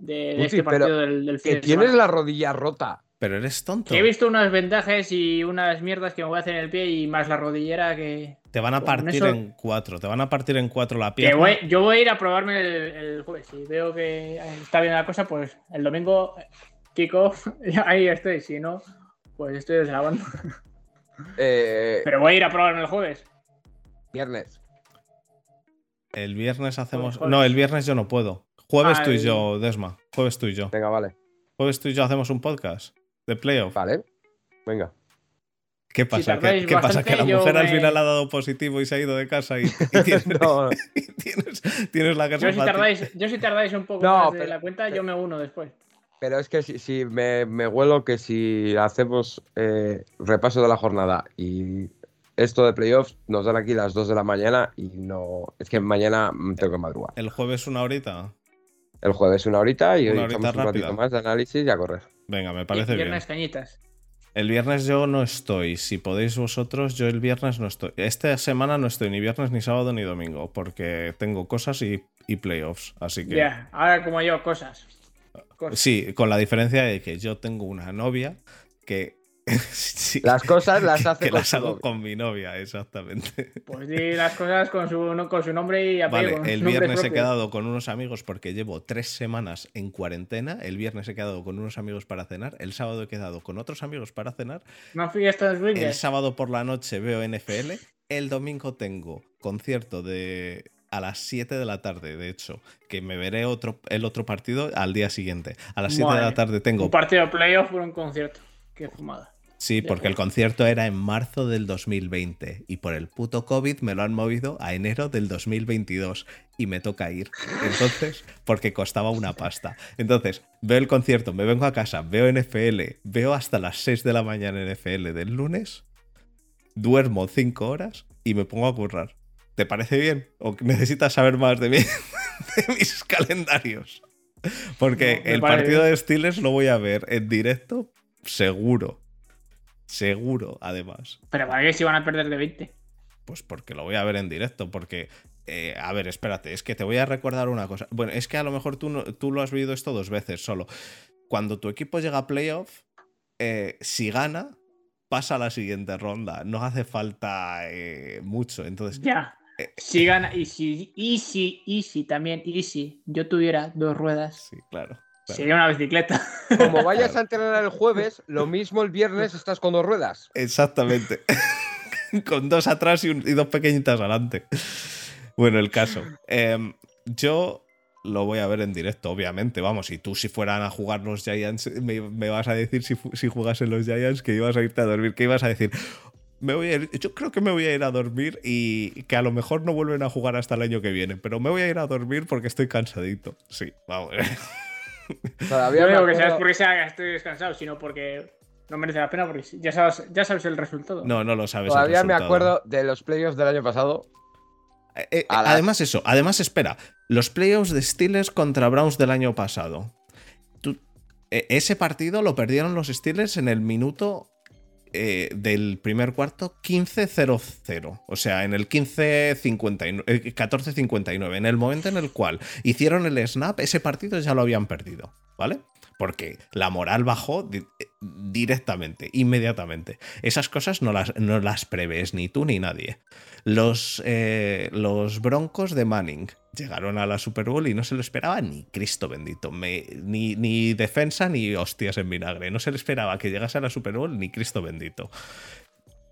de, este partido del, del fin Que de tienes la rodilla rota. Pero eres tonto. He visto unos vendajes y unas mierdas que me voy a hacer en el pie y más la rodillera que. Te van a partir eso- en cuatro, te van a partir en cuatro la pierna. voy- yo voy a ir a probarme el, el jueves. Si veo que está bien la cosa, pues el domingo, Kiko, ahí estoy. Si no, pues estoy deslavando. Eh, Pero voy a ir a probarme el jueves. viernes. El viernes hacemos. Jueves. No, el viernes yo no puedo. Jueves tú y yo, Desma. Jueves tú y yo. Venga, vale. Jueves tú y yo hacemos un podcast de playoff. Vale. Venga. ¿Qué pasa? ¿Qué, pasa? ¿Que la mujer al me- final ha dado positivo y se ha ido de casa y, y tienes, No, y tienes, tienes la casa Yo si, tardáis, yo si tardáis un poco No, más de pero- la cuenta, yo me uno después. pero es que si, si me, me huelo que si hacemos eh, repaso de la jornada y esto de playoffs, nos dan aquí las 2 de la mañana y no. Es que mañana mm, tengo que madrugar. El jueves una horita. El jueves una horita y hoy Una horita echamos un ratito rápida. más de análisis y a correr. Venga, me parece bien. Viernes cañitas. El viernes yo no estoy. Si podéis vosotros, yo el viernes no estoy. Esta semana no estoy ni viernes, ni sábado, ni domingo, porque tengo cosas y, y playoffs. Así que. Ya, ahora como yo, cosas. Cosas. Sí, con la diferencia de que yo tengo una novia que. sí, Las cosas las que- hace que con las su hago novia. con mi novia, exactamente. Pues di las cosas con su, con su nombre y apellido. Vale, el viernes he quedado con unos amigos porque llevo tres semanas en cuarentena. El viernes he quedado con unos amigos para cenar. El sábado he quedado con otros amigos para cenar. No fiestas El swingers. sábado por la noche veo NFL. El domingo tengo concierto de a las 7 de la tarde, de hecho, que me veré otro, el otro partido al día siguiente. A las 7 de la Madre. tarde tengo Un partido de playoff por un concierto. Qué fumada. Sí, porque el concierto era en marzo del 2020 y por el puto COVID me lo han movido a enero del 2022 y me toca ir. Entonces, porque costaba una pasta. Entonces, veo el concierto, me vengo a casa, veo NFL, veo hasta las 6 de la mañana NFL del lunes, duermo 5 horas y me pongo a currar. ¿Te parece bien? ¿O necesitas saber más de, mí, de mis calendarios? Porque No, el partido bien. de Steelers lo voy a ver en directo, seguro. Seguro, además. Pero para qué si van a perder de 20. Pues porque lo voy a ver en directo, porque... eh, a ver, espérate, es que te voy a recordar una cosa. Bueno, es que a lo mejor tú, no- tú lo has vivido esto dos veces solo. Cuando tu equipo llega a playoff, eh, si gana, pasa a la siguiente ronda. No hace falta eh, mucho. Entonces, Ya. Si gana, y si, y si, y si también, y si yo tuviera dos ruedas, sí, claro. Claro. sería una bicicleta. Como vayas a entrenar el jueves, lo mismo el viernes estás con dos ruedas. Exactamente. Con dos atrás y, un- y dos pequeñitas adelante. Bueno, el caso. Em, yo lo voy a ver en directo, obviamente. Vamos, y tú si fueran a jugar los Giants, me, me vas a decir si, si jugasen los Giants que ibas a irte a dormir, que ibas a decir... Me voy a ir- yo creo que me voy a ir a dormir y que a lo mejor no vuelven a jugar hasta el año que viene, pero me voy a ir a dormir porque estoy cansadito. Sí, vamos. Todavía No me digo que seas porque sea, estoy descansado, sino porque no merece la pena, porque ya sabes, ya sabes el resultado. No, no lo sabes. el Todavía me acuerdo de los playoffs del año pasado. Eh, eh, Además, eso, además, espera. Los playoffs de Steelers contra Browns del año pasado. Tú- eh, ese partido lo perdieron los Steelers en el minuto eh, del primer cuarto 15-0-0. O sea, en el 15-59, eh, 14-59. En el momento en el cual hicieron el snap, ese partido ya lo habían perdido. ¿Vale? Porque la moral bajó eh, directamente, inmediatamente. Esas cosas no las, no las prevés ni tú ni nadie. Los, eh, los Broncos de Manning llegaron a la Super Bowl y no se lo esperaba ni Cristo bendito. Ni, ni defensa ni hostias en vinagre. No se le esperaba que llegase a la Super Bowl ni Cristo bendito.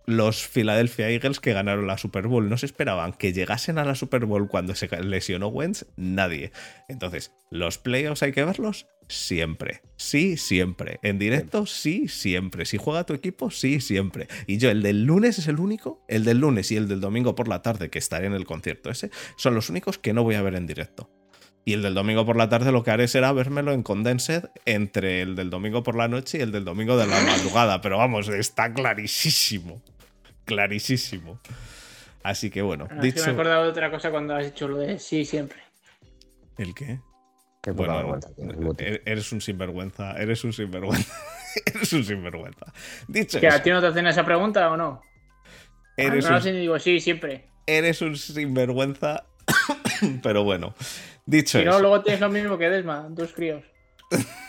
Los Philadelphia Eagles que ganaron la Super Bowl no se esperaban que llegasen a la Super Bowl cuando se lesionó Wentz, nadie. Entonces, ¿los playoffs hay que verlos? Siempre. Sí, siempre. En directo, sí, siempre. Si juega tu equipo, sí, siempre. Y yo, el del lunes es el único, el del lunes y el del domingo por la tarde, que estaré en el concierto ese, son los únicos que no voy a ver en directo. Y el del domingo por la tarde lo que haré será vérmelo en Condensed entre el del domingo por la noche y el del domingo de la madrugada. Pero vamos, está clarísimo. Clarísimo. Así que bueno. Ah, dicho... me he acordado de otra cosa cuando has dicho lo de sí siempre. ¿El qué? bueno, e-, eres un sinvergüenza, eres un sinvergüenza. eres un sinvergüenza. Dicho ¿Que a ti no te hacen esa pregunta o no? Eres ah, no, un... digo sí, siempre. Eres un sinvergüenza, pero bueno. Dicho Si no, luego tienes lo mismo que Desma, dos críos.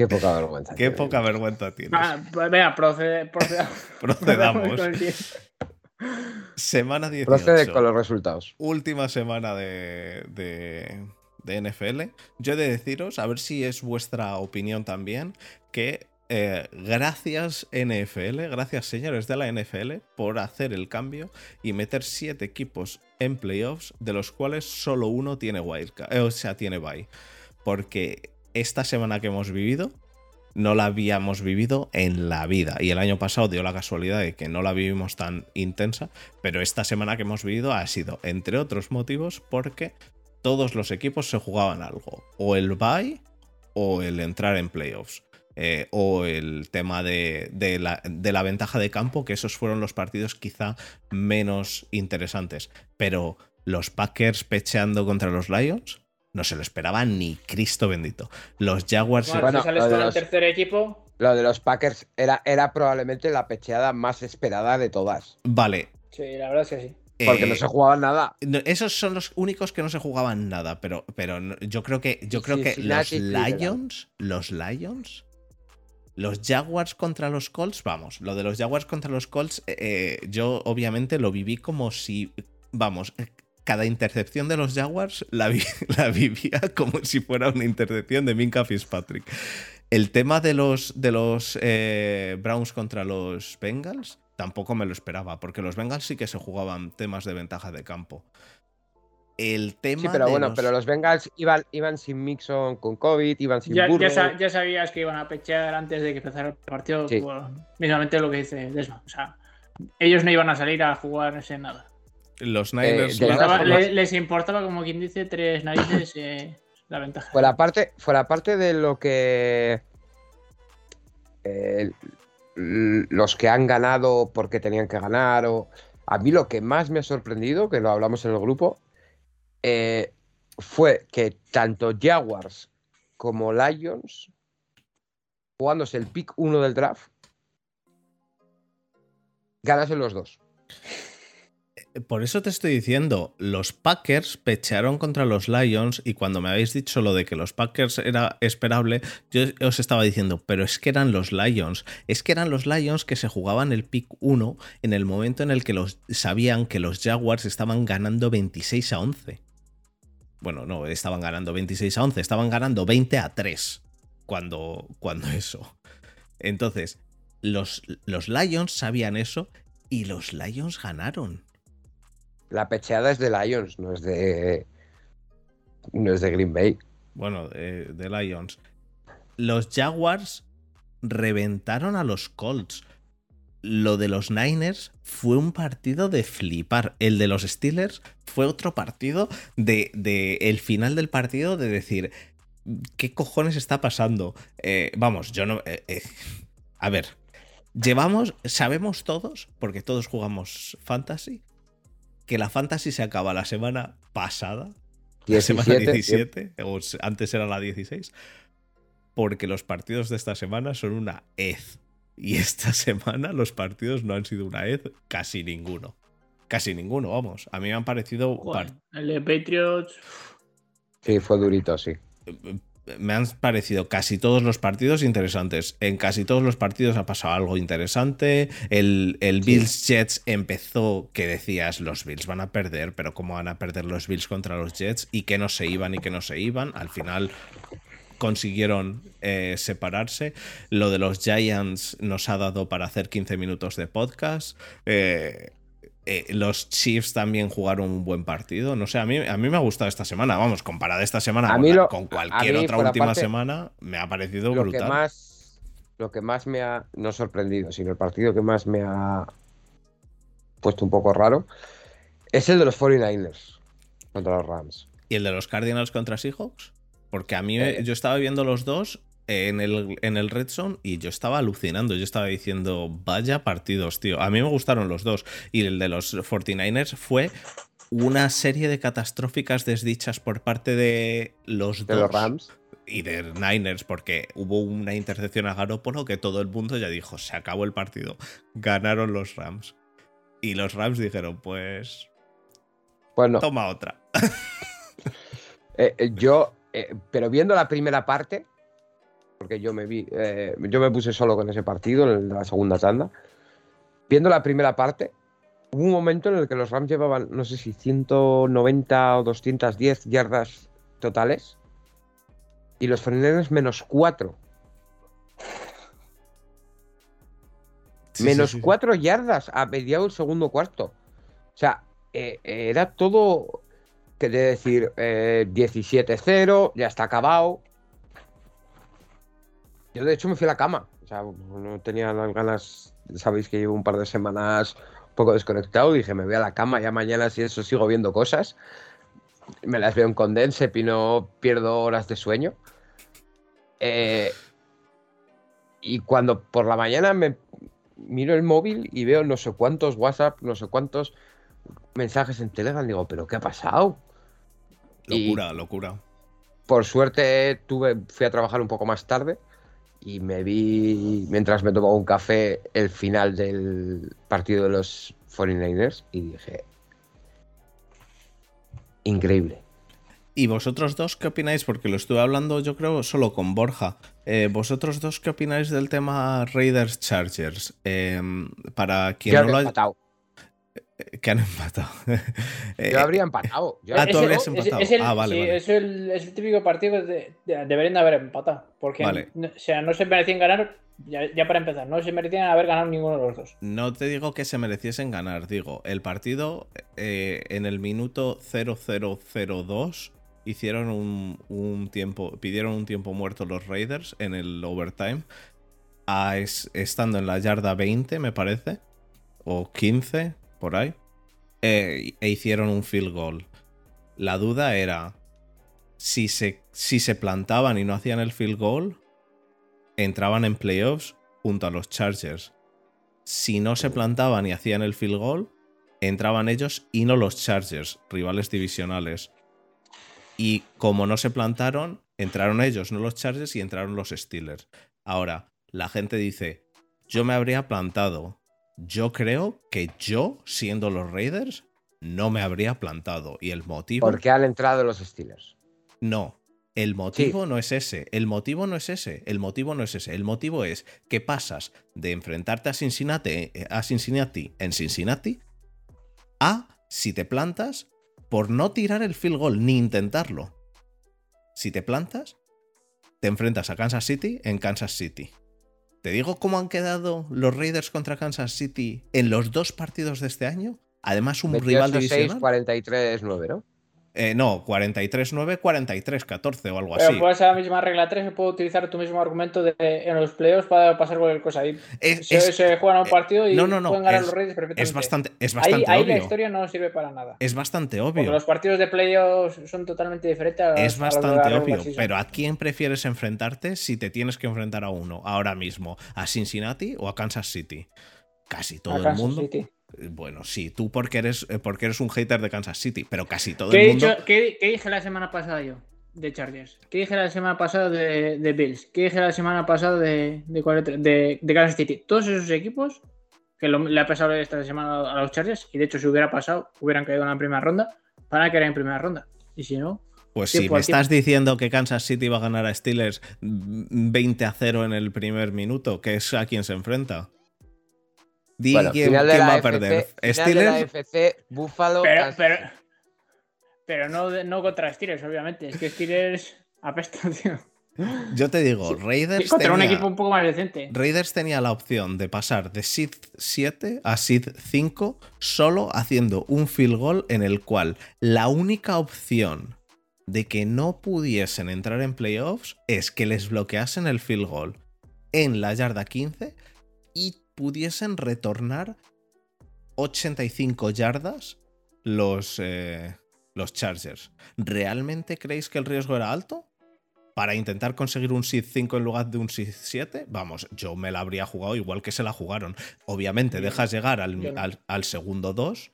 Qué poca vergüenza. Qué poca vergüenza tienes. Ah, pues venga, procede, procedamos. semana 18. Procede con los resultados. Última semana de, de, NFL. Yo he de deciros, a ver si es vuestra opinión también, que eh, gracias NFL, gracias señores de la NFL por hacer el cambio y meter siete equipos en playoffs, de los cuales solo uno tiene wildcard, eh, o sea, tiene bye. Porque esta semana que hemos vivido no la habíamos vivido en la vida. Y el año pasado dio la casualidad de que no la vivimos tan intensa, pero esta semana que hemos vivido ha sido, entre otros motivos, porque todos los equipos se jugaban algo. O el bye o el entrar en playoffs. Eh, o el tema de, la, de, la, ventaja de campo, que esos fueron los partidos quizá menos interesantes. Pero los Packers pecheando contra los Lions, no se lo esperaba ni Cristo bendito. Los Jaguars. Bueno, sales con el tercer equipo. Lo de los Packers era, era probablemente la pecheada más esperada de todas. Vale. Sí, la verdad es que sí. Porque no se jugaban nada. Esos son los únicos que no se jugaban nada, pero, pero yo creo que yo creo que los Lions, los Lions los Jaguars contra los Colts, vamos, lo de los Jaguars contra los Colts, eh, eh, yo obviamente lo viví como si, vamos, cada intercepción de los Jaguars la, vivía como si fuera una intercepción de Minka Fitzpatrick. El tema de los, de los eh, Browns contra los Bengals tampoco me lo esperaba, porque los Bengals sí que se jugaban temas de ventaja de campo el tema. Sí, pero bueno, pero los Bengals iban, iban sin Mixon con COVID, iban sin ya, ya, sabías que iban a pechear antes de que empezara el partido. mismamente lo que dice Desma. O sea, ellos no iban a salir a jugar en nada. Los Niners. Eh, les, importaba, como quien dice, tres narices eh, la ventaja. Fuera parte, fuera parte de lo que. Eh, los que han ganado porque tenían que ganar. O, a mí lo que más me ha sorprendido, que lo hablamos en el grupo, eh, fue que tanto Jaguars como Lions, jugándose el pick 1 del draft, ganasen los dos. Por eso te estoy diciendo, los Packers pechearon contra los Lions y cuando me habéis dicho lo de que los Packers era esperable, yo os estaba diciendo, pero es que eran los Lions, es que eran los Lions que se jugaban el pick 1 en el momento en el que los sabían que los Jaguars estaban ganando 26 a 11. Bueno, no, estaban ganando 26 a 11, estaban ganando 20 a 3 cuando, cuando eso. Entonces, los, los Lions sabían eso y los Lions ganaron. La pecheada es de Lions, no es de. No es de Green Bay. Bueno, de, Lions. Los Jaguars reventaron a los Colts lo de los Niners fue un partido de flipar. El de los Steelers fue otro partido de, de el final del partido de decir, ¿qué cojones está pasando? Eh, vamos, yo no... Eh, eh, a ver, llevamos, sabemos todos, porque todos jugamos fantasy, que la fantasy se acaba la semana pasada, la semana 17, o antes era la 16, porque los partidos de esta semana son una ez. Y esta semana los partidos no han sido una vez casi ninguno. Casi ninguno, vamos. A mí me han parecido. el de Patriots. Sí, fue durito, sí. Me han parecido casi todos los partidos interesantes. En casi todos los partidos ha pasado algo interesante. El, el Bills Jets empezó que decías, los Bills van a perder, pero ¿cómo van a perder los Bills contra los Jets? Y que no se iban y que no se iban. Al final consiguieron eh, separarse. Lo de los Giants nos ha dado para hacer 15 minutos de podcast. Eh, eh, los Chiefs también jugaron un buen partido. No sé, a mí, a mí me ha gustado esta semana. Vamos, comparada esta semana con, cualquier otra última semana, me ha parecido lo brutal. Que más, lo que más me ha, no sorprendido, sino el partido que más me ha puesto un poco raro, es el de los 49ers contra los Rams. ¿Y el de los Cardinals contra Seahawks? Porque a mí yo estaba viendo los dos en el, en el Red Zone y yo estaba alucinando. Yo estaba diciendo, vaya partidos, tío. A mí me gustaron los dos. Y el de los 49ers fue una serie de catastróficas desdichas por parte de los de los Rams y de Niners, porque hubo una intercepción a Garoppolo que todo el mundo ya dijo, se acabó el partido. Ganaron los Rams. Y los Rams dijeron, pues. Bueno. Toma otra. Eh, eh, yo, eh, pero viendo la primera parte, porque yo me vi, yo me puse solo con ese partido en la segunda tanda. Viendo la primera parte, hubo un momento en el que los Rams llevaban, no sé si 190 o 210 yardas totales y los 49 menos 4. menos 4 yardas a mediado del segundo cuarto. O sea, era todo, que de decir, 17-0, ya está acabado. Yo de hecho me fui a la cama. O sea, no tenía las ganas. Sabéis que llevo un par de semanas un poco desconectado. Dije, me voy a la cama. Ya mañana, si eso, sigo viendo cosas. Me las veo en condense y no pierdo horas de sueño. Eh, y cuando por la mañana me miro el móvil y veo no sé cuántos WhatsApp, no sé cuántos mensajes en Telegram, digo, ¿pero qué ha pasado? Locura, locura. Por suerte tuve, fui a trabajar un poco más tarde y me vi, mientras me tomaba un café, el final del partido de los 49ers y dije, increíble. ¿Y vosotros dos qué opináis? Porque lo estuve hablando yo creo solo con Borja. Eh, ¿Vosotros dos qué opináis del tema Raiders Chargers? Em, para quien no lo haya... Que han empatado. Yo habría empatado. ah, tú habrías empatado. Es el, ah, vale, sí, Es, el, típico partido que deberían de haber empatado. Porque o sea, no se merecían ganar, ya, para empezar, no se merecían haber ganado ninguno de los dos. No te digo que se mereciesen ganar, digo, el partido eh, en el minuto 0002 hicieron un, tiempo, pidieron un tiempo muerto los Raiders en el overtime, estando en la yarda 20, me parece, o 15, por ahí, eh, e hicieron un field goal. La duda era si se, si se plantaban y no hacían el field goal, entraban en playoffs junto a los Chargers. Si no se plantaban y hacían el field goal, entraban ellos y no los Chargers, rivales divisionales. Y como no se plantaron, entraron ellos, no los Chargers, y entraron los Steelers. Ahora, la gente dice, yo me habría plantado, yo creo que yo, siendo los Raiders, no me habría plantado. Y el motivo. ¿Por qué han entrado los Steelers? No. El motivo no es ese. El motivo no es ese. El motivo no es ese. El motivo es que pasas de enfrentarte a Cincinnati, eh, a Cincinnati en Cincinnati a si te plantas por no tirar el field goal ni intentarlo. Si te plantas, te enfrentas a Kansas City en Kansas City. ¿Te digo cómo han quedado los Raiders contra Kansas City en los dos partidos de este año? Además, un rival divisional. 43-9, ¿no? Eh, no, 43-9, 43-14 o algo así. Pero esa misma regla 3 se puede utilizar tu mismo argumento de, en los playoffs para pasar cualquier cosa. Ahí se, juegan un eh, partido y pueden ganar los Raiders perfectamente. Es bastante, es bastante ahí, obvio. Ahí la historia no sirve para nada. Es bastante obvio. Porque los partidos de playoffs son totalmente diferentes. A, es bastante obvio. Pero ¿a quién prefieres enfrentarte si te tienes que enfrentar a uno ahora mismo? ¿A Cincinnati o a Kansas City? Casi todo el mundo. City. Bueno, sí, tú porque eres, eh, porque eres un hater de Kansas City, pero casi todo el mundo. ¿qué, dije la semana pasada yo de Chargers? ¿Qué dije la semana pasada de, Bills? ¿Qué dije la semana pasada de, de, Kansas City? Todos esos equipos que le ha pasado esta semana a los Chargers, y de hecho, si hubiera pasado, hubieran caído en la primera ronda, van a caer en primera ronda. Y si no. Pues si me estás diciendo que Kansas City va a ganar a Steelers 20 a 0 en el primer minuto, que es a quien se enfrenta. Di quién, va a perder. Steelers. Buffalo. Pero, no, no contra Steelers, obviamente. Es que Steelers apesta, tío. Yo te digo, Raiders. contra un equipo un poco más decente. Raiders tenía la opción de pasar de Seed 7 a Seed 5 solo haciendo un field goal en el cual la única opción de que no pudiesen entrar en playoffs es que les bloqueasen el field goal en la yarda 15 y pudiesen retornar 85 yardas los, eh, los Chargers. ¿Realmente creéis que el riesgo era alto? Para intentar conseguir un Seed 5 en lugar de un Seed 7, vamos, yo me la habría jugado igual que se la jugaron. Obviamente dejas llegar al, segundo 2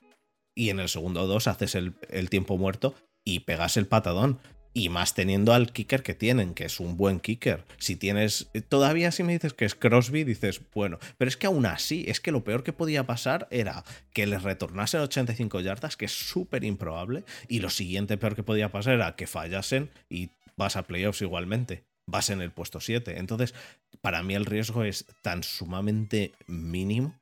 y en el segundo 2 haces el, el tiempo muerto y pegas el patadón. Y más teniendo al kicker que tienen, que es un buen kicker. Si tienes. Todavía si me dices que es Crosby, dices, bueno. Pero es que aún así, es que lo peor que podía pasar era que les retornasen 85 yardas, que es súper improbable. Y lo siguiente peor que podía pasar era que fallasen y vas a playoffs igualmente. Vas en el puesto 7. Entonces, para mí el riesgo es tan sumamente mínimo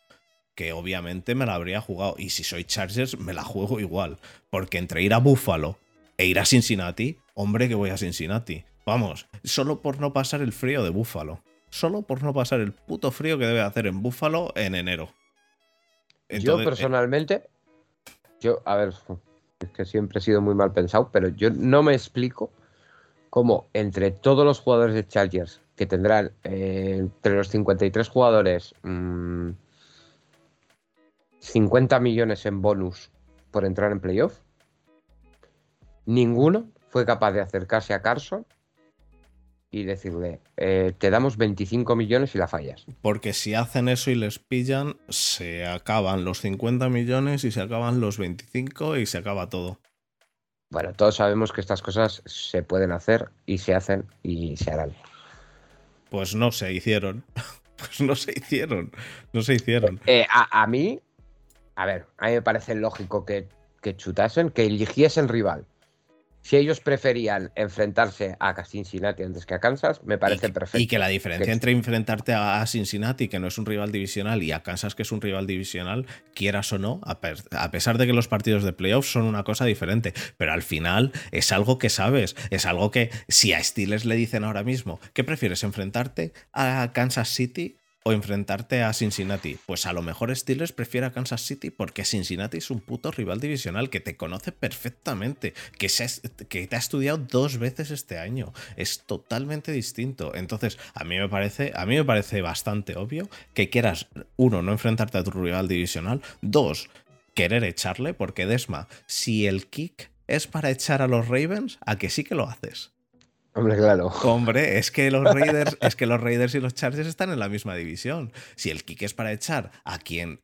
que obviamente me la habría jugado. Y si soy Chargers, me la juego igual. Porque entre ir a Buffalo e ir a Cincinnati, hombre que voy a Cincinnati. Vamos, solo por no pasar el frío de Búfalo. Solo por no pasar el puto frío que debe hacer en Búfalo en enero. yo eh, personalmente, yo, a ver, es que siempre he sido muy mal pensado, pero yo no me explico cómo entre todos los jugadores de Chargers que tendrán eh, entre los 53 jugadores 50 mm, millones en bonus por entrar en playoff, ninguno fue capaz de acercarse a Carson y decirle, eh, te damos 25 millones y la fallas. Porque si hacen eso y les pillan, se acaban los 50 millones y se acaban los 25 y se acaba todo. Bueno, todos sabemos que estas cosas se pueden hacer y se hacen y se harán. Pues no se hicieron. Pues no se hicieron. No se hicieron. Eh, a, mí, a ver, a mí me parece lógico que, que chutasen, que eligiesen rival si ellos preferían enfrentarse a Cincinnati antes que a Kansas, me parece perfecto. Y que la diferencia entre enfrentarte a Cincinnati, que no es un rival divisional, y a Kansas, que es un rival divisional, quieras o no, a, pesar de que los partidos de playoffs son una cosa diferente, pero al final es algo que sabes, es algo que si a Steelers le dicen ahora mismo, ¿qué prefieres enfrentarte a Kansas City o enfrentarte a Cincinnati. Pues a lo mejor Steelers prefiere a Kansas City porque Cincinnati es un puto rival divisional que te conoce perfectamente, que, que te ha estudiado dos veces este año. Es totalmente distinto. Entonces, a mí me parece, a mí me parece bastante obvio que quieras, uno, no enfrentarte a tu rival divisional, dos, querer echarle, porque Desma, si el kick es para echar a los Ravens, a que sí que lo haces. Hombre, claro. Hombre, es que los Raiders, es que los Raiders y los Chargers están en la misma división. Si el kick es para echar a quien.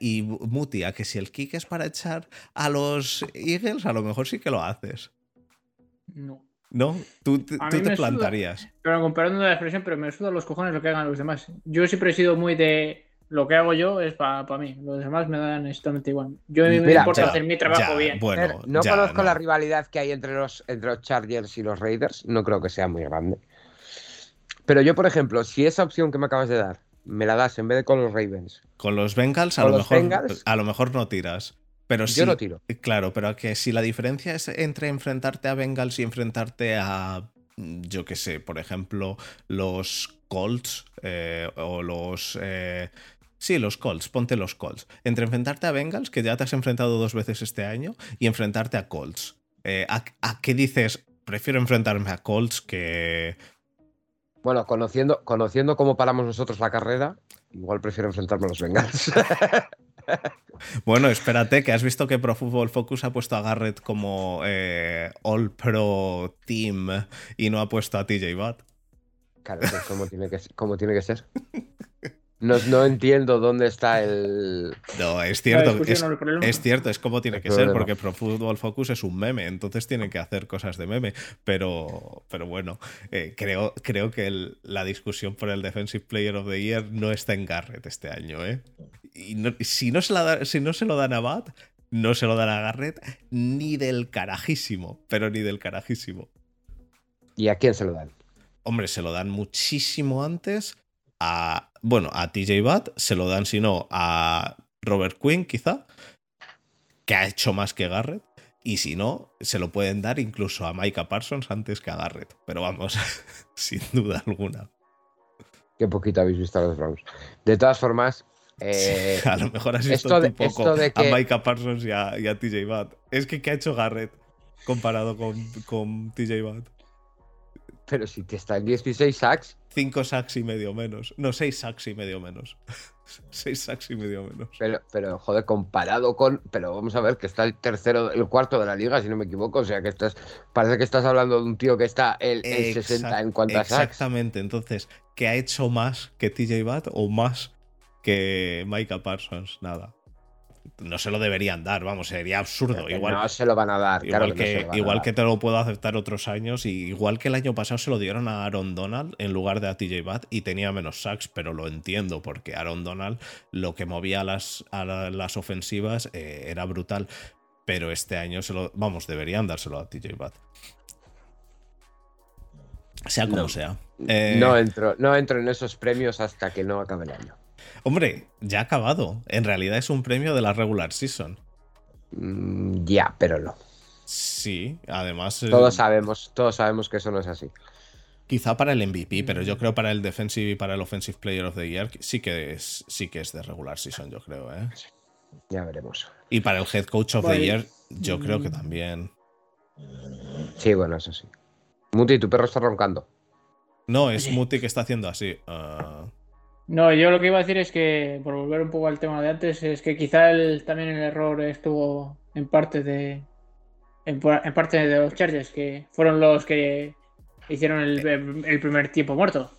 y Muti, a que si el kick es para echar a los Eagles, a lo mejor sí que lo haces. No. ¿No? Tú, tú te plantarías. pero comparando la expresión, pero me suda los cojones lo que hagan los demás. Yo siempre he sido muy de lo que hago yo es para mí. Los demás me dan exactamente igual. Yo me importa hacer mi trabajo bien. Bueno, no conozco la rivalidad que hay entre los, entre los Chargers y los Raiders. No creo que sea muy grande. Pero yo, por ejemplo, si esa opción que me acabas de dar me la das en vez de con los Ravens. Con los Bengals, a, lo, mejor, a lo mejor no tiras. Pero yo no tiro. Claro, pero que si la diferencia es entre enfrentarte a Bengals y enfrentarte a, yo qué sé, por ejemplo, los Colts eh, o los eh, Sí, los Colts, ponte los Colts. Entre enfrentarte a Bengals, que ya te has enfrentado dos veces este año, y enfrentarte a Colts. Eh, ¿a, qué dices? Prefiero enfrentarme a Colts que. Bueno, conociendo, conociendo cómo paramos nosotros la carrera, igual prefiero enfrentarme a los Bengals. bueno, espérate, que has visto que Pro Football Focus ha puesto a Garrett como eh, All Pro Team y no ha puesto a TJ Watt. Claro, pues como tiene que, como tiene que ser. No, entiendo dónde está el. No, es cierto. Es, cierto, es como tiene que ser, porque Pro Football Focus es un meme, entonces tienen que hacer cosas de meme. Pero, pero bueno, eh, creo, creo que la discusión por el Defensive Player of the Year no está en Garrett este año, ¿eh? Y si, no se la si no se lo dan a Bat, no se lo dan a Garrett ni del carajísimo, pero ni del carajísimo. ¿Y a quién se lo dan? Hombre, se lo dan muchísimo antes a, bueno, a TJ Watt, se lo dan, si no, a Robert Quinn, quizá, que ha hecho más que Garrett. Y si no, se lo pueden dar incluso a Micah Parsons antes que a Garrett. Pero vamos, sin duda alguna. Qué poquito habéis visto a los Browns. De todas formas, eh, a lo mejor has visto un poco a Micah Parsons y a, TJ Watt. Es que ¿qué ha hecho Garrett comparado con, con TJ Watt? Pero si te están 16 sacks. 5 sacks y medio menos. No, 6 sacks y medio menos. 6 sacks y medio menos. Pero, pero, joder, comparado con. Pero vamos a ver que está el tercero, el cuarto de la liga, si no me equivoco. O sea que estás. Parece que estás hablando de un tío que está el, 60 en cuanto a sacks. Exactamente. Entonces, ¿qué ha hecho más que TJ Watt o más que Micah Parsons? Nada no se lo deberían dar, vamos, sería absurdo. Igual, no se lo van a dar. Igual, que, igual que te lo puedo aceptar otros años, y igual que el año pasado se lo dieron a Aaron Donald en lugar de a TJ Watt y tenía menos sacks, pero lo entiendo porque Aaron Donald lo que movía a las, a las ofensivas eh, era brutal. Pero este año se lo, vamos, deberían dárselo a TJ Watt. Sea como sea. Eh, no, entro, no entro en esos premios hasta que no acabe el año. Hombre, ya ha acabado. En realidad es un premio de la regular season. Mm, ya, pero no. Sí, además. Eh, todos sabemos, todos sabemos que eso no es así. Quizá para el MVP, pero yo creo para el Defensive y para el Offensive Player of the Year sí que es, sí que es de regular season, yo creo, ¿eh? Ya veremos. Y para el Head Coach of the Year, yo creo que también. Sí, bueno, eso sí. Muti, tu perro está roncando. No, es Muti que está haciendo así. Uh... No, yo lo que iba a decir es que, por volver un poco al tema de antes, es que quizá también el error estuvo en parte de en, parte de los Chargers, que fueron los que hicieron el, primer tiempo muerto.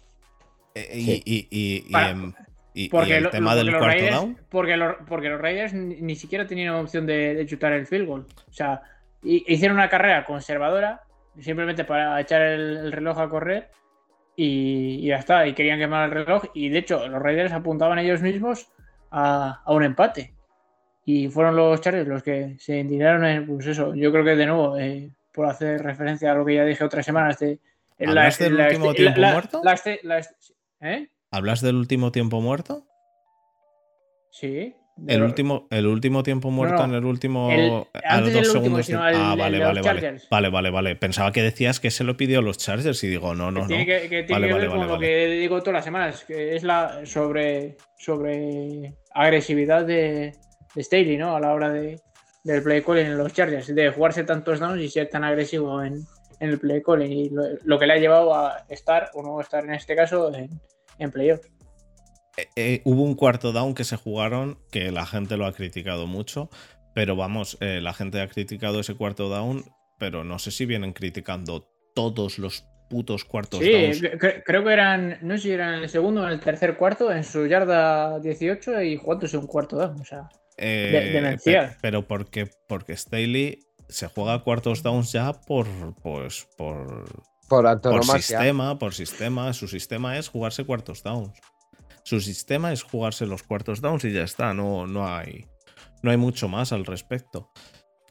Eh, y, porque el tema del cuarto down. Porque, los Raiders ni siquiera tenían opción de, chutar el field goal. O sea, hicieron una carrera conservadora, simplemente para echar el reloj a correr y, ya está, y querían quemar el reloj. Y de hecho, los Raiders apuntaban ellos mismos a, un empate. Y fueron los Chargers los que se indignaron en, pues eso, yo creo que de nuevo, eh, por hacer referencia a lo que ya dije otras semanas, de, ¿Hablas del último tiempo muerto? ¿Hablas del último tiempo muerto? Sí. El último, el último tiempo muerto en el último. a los dos segundos. ah, vale, vale, vale. Vale, vale, vale. Pensaba que decías que se lo pidió a los Chargers y digo, no, no, no. Tiene que, tiene que ver con lo que digo todas las semanas, que es la sobre, sobre agresividad de, de Staley, ¿no? A la hora de, del play calling en los Chargers, de jugarse tantos downs y ser tan agresivo en, en el play calling. Y lo, que le ha llevado a estar, o no estar en este caso, en, en playoff. Eh, eh, hubo un cuarto down que se jugaron que la gente lo ha criticado mucho, pero vamos, eh, la gente ha criticado ese cuarto down, pero no sé si vienen criticando todos los putos cuartos sí, Sí, creo que eran, no sé si eran el segundo o el tercer cuarto en su yarda 18 y jugándose un cuarto down, o sea, demencial. Pero porque, porque Staley se juega cuartos downs ya por, pues, por, por, por sistema, por sistema. Su sistema es jugarse cuartos downs. Su sistema es jugarse los cuartos downs y ya está, no, no, hay, no hay mucho más al respecto.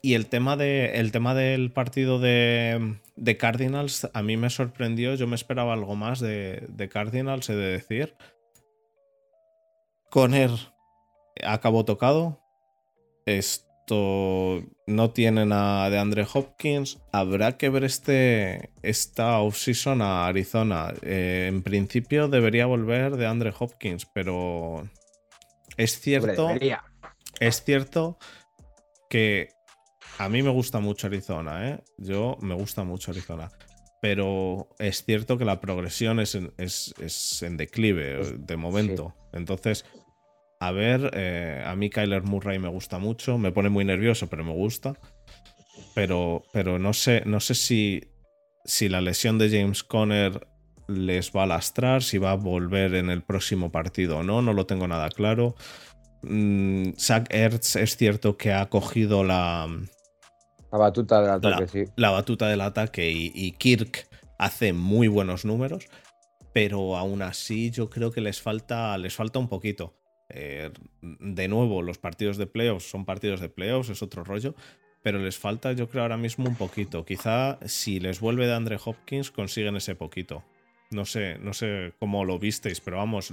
Y el tema, de, el tema del partido de, de, Cardinals a mí me sorprendió, yo me esperaba algo más de, de Cardinals, he de decir. Conner acabó tocado. Es, no tienen a de Andre Hopkins. Habrá que ver este, esta offseason a Arizona. Eh, en principio debería volver de Andre Hopkins, pero es cierto. es cierto que a mí me gusta mucho Arizona, ¿eh? Yo me gusta mucho Arizona. Pero es cierto que la progresión es en, es, en declive de momento. Entonces, a ver, eh, a mí Kyler Murray me gusta mucho, me pone muy nervioso, pero me gusta. Pero, pero no sé, no sé si, si la lesión de James Conner les va a lastrar, si va a volver en el próximo partido o no, no lo tengo nada claro. Mm, Zach Ertz es cierto que ha cogido la, la batuta del ataque, sí. La batuta del ataque y, Kirk hace muy buenos números, pero aún así yo creo que les falta, les falta un poquito. Eh, de nuevo, los partidos de playoffs son partidos de playoffs, es otro rollo, pero les falta yo creo ahora mismo un poquito. Quizá si les vuelve de Andre Hopkins consiguen ese poquito. No sé, no sé cómo lo visteis, pero vamos,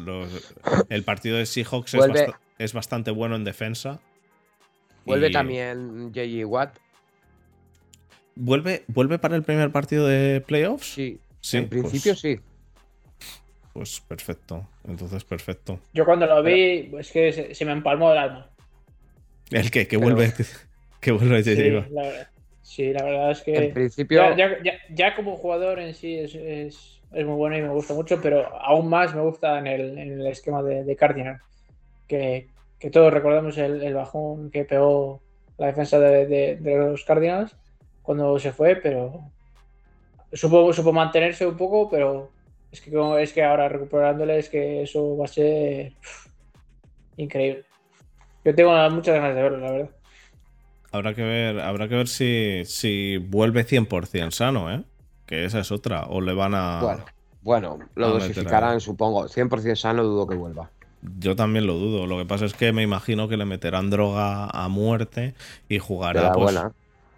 el partido de Seahawks es, bastante bueno en defensa. Vuelve también J.G. Watt. ¿Vuelve, ¿Vuelve para el primer partido de playoffs? Sí. en principio pues sí. Pues perfecto. Entonces, perfecto. Yo cuando lo vi, es que se, me empalmó el alma. ¿El qué? Que vuelve, que vuelve sí, Sí, la verdad es que. En principio. Ya, como jugador en sí es, es, es, muy bueno y me gusta mucho, pero aún más me gusta en el, en el esquema de, de Cardinal. Que, que, todos recordamos el, el, bajón que pegó la defensa de, de, de, los Cardinals cuando se fue, pero supo, supo mantenerse un poco, pero es que, es que ahora recuperándole es que eso va a ser increíble. Yo tengo muchas ganas de verlo, la verdad. Habrá que ver, habrá que ver si, si vuelve 100% sano, ¿eh? Que esa es otra. O le van a. Bueno, bueno lo dosificarán, supongo. 100% sano, dudo que vuelva. Yo también lo dudo. Lo que pasa es que me imagino que le meterán droga a muerte y jugará. Pues,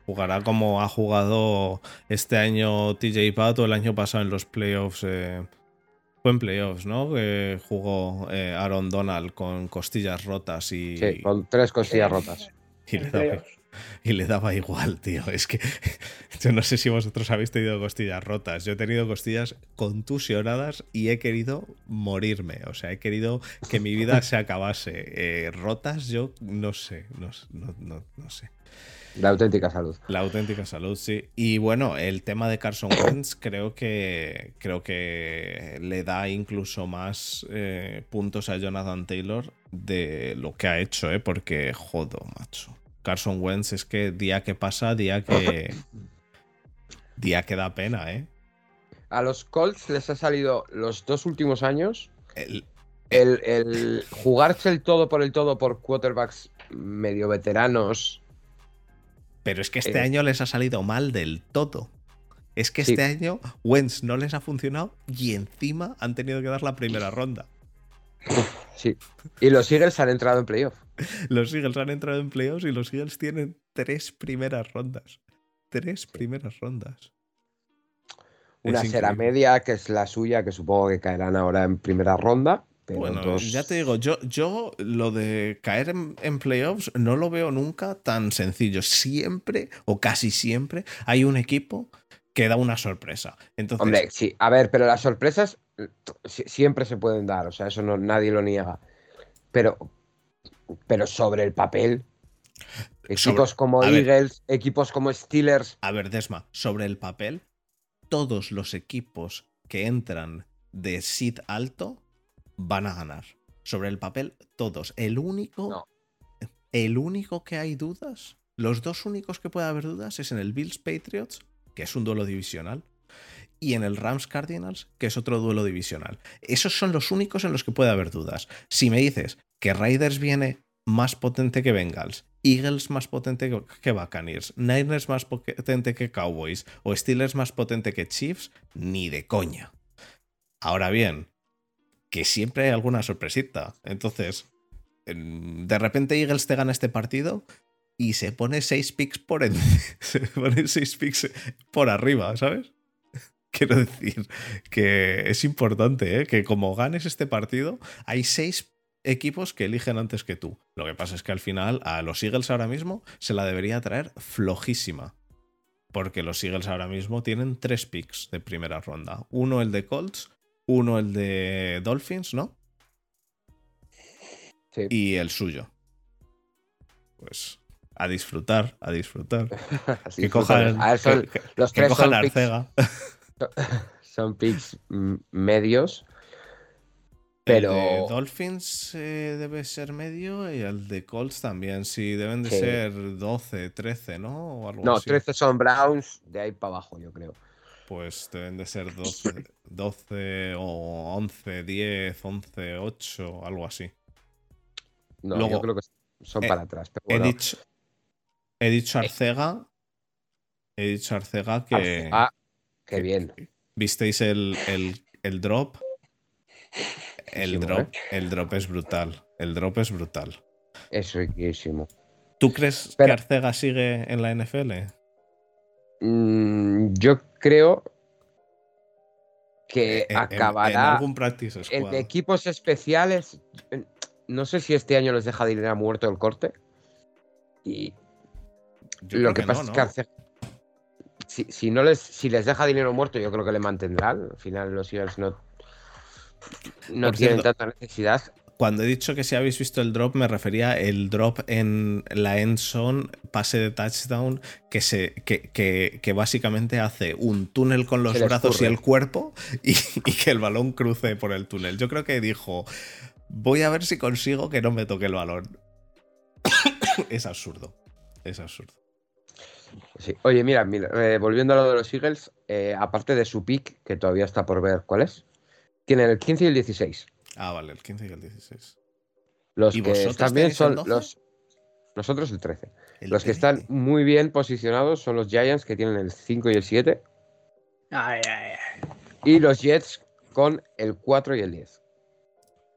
jugará como ha jugado este año TJ Pato el año pasado en los playoffs. Eh, fue en playoffs, ¿no? Que jugó eh, Aaron Donald con costillas rotas y. Sí, con tres costillas rotas. Y le, daba, y le daba igual, tío. Es que yo no sé si vosotros habéis tenido costillas rotas. Yo he tenido costillas contusionadas y he querido morirme. O sea, he querido que mi vida se acabase. Eh, rotas, yo no sé, no, no, no sé. La auténtica salud. La auténtica salud, sí. Y bueno, el tema de Carson Wentz creo que creo que le da incluso más eh, puntos a Jonathan Taylor de lo que ha hecho, ¿eh? Porque jodo, macho. Carson Wentz es que día que pasa, día que día que da pena, ¿eh? A los Colts les ha salido los dos últimos años el, el, el jugarse el todo por el todo por quarterbacks medio veteranos pero es que este eh. año les ha salido mal del todo. Es que este año Wentz no les ha funcionado y encima han tenido que dar la primera ronda. Sí. Y los Eagles han entrado en playoff. Los Eagles han entrado en playoffs y los Eagles tienen tres primeras rondas. Tres primeras rondas. Una será media, que es la suya, que supongo que caerán ahora en primera ronda bueno, ya te digo, yo, yo lo de caer en, playoffs no lo veo nunca tan sencillo. Siempre, o casi siempre, hay un equipo que da una sorpresa. Entonces, Hombre, sí, a ver, pero las sorpresas siempre se pueden dar, o sea, eso no, nadie lo niega. Pero, pero sobre el papel, equipos como Eagles, equipos como Steelers. A ver, Desma, sobre el papel, todos los equipos que entran de sit alto van a ganar. Sobre el papel, todos. El único. El único que hay dudas. Los dos únicos que puede haber dudas es en el Bills Patriots, que es un duelo divisional, y en el Rams Cardinals, que es otro duelo divisional. Esos son los únicos en los que puede haber dudas. Si me dices que Raiders viene más potente que Bengals, Eagles más potente que Buccaneers, Niners más potente que Cowboys o Steelers más potente que Chiefs, ni de coña. Ahora bien, que siempre hay alguna sorpresita. Entonces, de repente Eagles te gana este partido y se pone seis picks por se pone seis picks por arriba, ¿sabes? Quiero decir que es importante, ¿eh? que como ganes este partido, hay seis equipos que eligen antes que tú. Lo que pasa es que al final a los Eagles ahora mismo se la debería traer flojísima. Porque los Eagles ahora mismo tienen tres picks de primera ronda. Uno el de Colts, uno el de Dolphins, ¿no? Sí. Y el suyo. Pues a disfrutar, a disfrutar. que cojan, los tres son Arcega. son picks medios. Pero. El de Dolphins eh, debe ser medio y el de Colts también. Sí, deben de ser 12, 13, ¿no? O algo no, 13 son Browns, de ahí para abajo, yo creo pues deben de ser 12, 12 o 11, 10, 11, 8, algo así. No, yo creo que son para atrás. he, dicho, he dicho Arcega. He dicho Arcega que. Ah, qué bien. ¿Visteis el, el, el drop? El drop, ¿eh? el drop es brutal. El drop es brutal. Es riquísimo. ¿Tú crees que Arcega sigue en la NFL? Mm, yo creo que eh, acabará en, equipos especiales. No sé si este año les deja dinero muerto el corte. Y lo que, pasa es que si, no les, si les deja dinero muerto, yo creo que le mantendrán. Al final los Eagles no, no tienen tanta necesidad. Cuando he dicho que si habéis visto el drop, me refería el drop en la end zone, pase de touchdown, que, se, que, básicamente hace un túnel con los brazos y el cuerpo y, que el balón cruce por el túnel. Yo creo que dijo, voy a ver si consigo que no me toque el balón. es absurdo, es absurdo. Oye, mira, eh, volviendo a lo de los Eagles, eh, aparte de su pick, que todavía está por ver cuál es, tienen el 15 y el 16. Ah, vale, el 15 y el 16. Los que también son los. Nosotros el 13. los que están muy bien posicionados son los Giants, que tienen el 5 y el 7. Ay, ay, ay. Y los Jets con el 4 y el 10.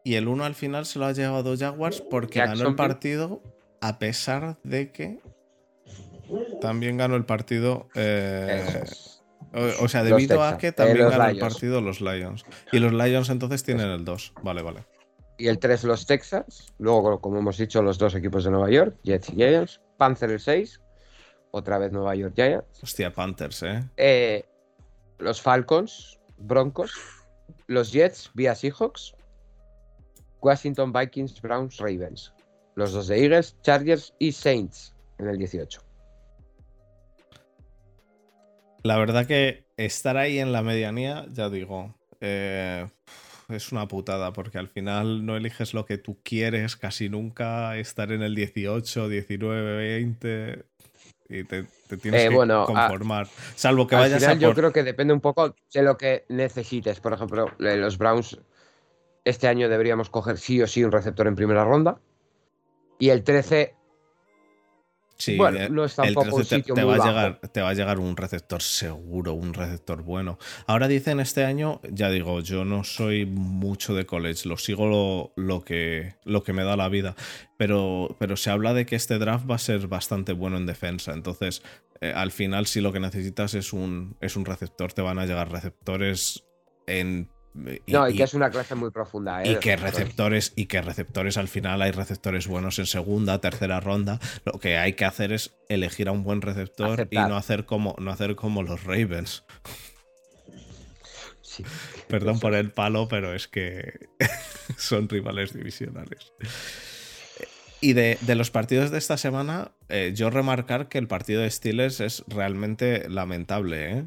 Y el 1 al final se lo ha llevado Jaguars porque ganó el partido a pesar de que también ganó el partido. Eh, o, sea, debido a que eh, también ganó el partido los Lions. Y los Lions entonces tienen el 2. Vale, vale. Y el 3 los Texas. Luego, como hemos dicho, los dos equipos de Nueva York, Jets y Giants. Panther el 6. Otra vez Nueva York Giants. Hostia, Panthers, ¿eh? eh los Falcons, Broncos. Los Jets vía Seahawks. Washington Vikings, Browns, Ravens. Los dos de Eagles, Chargers y Saints en el 18. La verdad que estar ahí en la medianía, ya digo, eh, es una putada porque al final no eliges lo que tú quieres casi nunca, estar en el 18, 19, 20 y te, tienes eh, que conformar. Salvo que vayas a. Yo creo que depende un poco de lo que necesites. Por ejemplo, los Browns este año deberíamos coger sí o sí un receptor en primera ronda. Y el 13 Sí, bueno, no es tampoco un sitio te, va A llegar, te va a llegar un receptor seguro, un receptor bueno. Ahora dicen este año, ya digo, yo no soy mucho de college, lo sigo lo, que, lo que me da la vida, pero, pero se habla de que este draft va a ser bastante bueno en defensa. Entonces, eh, al final, si lo que necesitas es un, es un receptor, te van a llegar receptores en no, y, que es una clase muy profunda. ¿eh? Y que receptores, y que receptores al final hay receptores buenos en segunda, tercera ronda. Lo que hay que hacer es elegir a un buen receptor y no hacer como, no hacer como los Ravens. Perdón por el palo, pero es que son rivales divisionales. Y de, los partidos de esta semana, eh, yo remarcar que el partido de Steelers es realmente lamentable, ¿eh?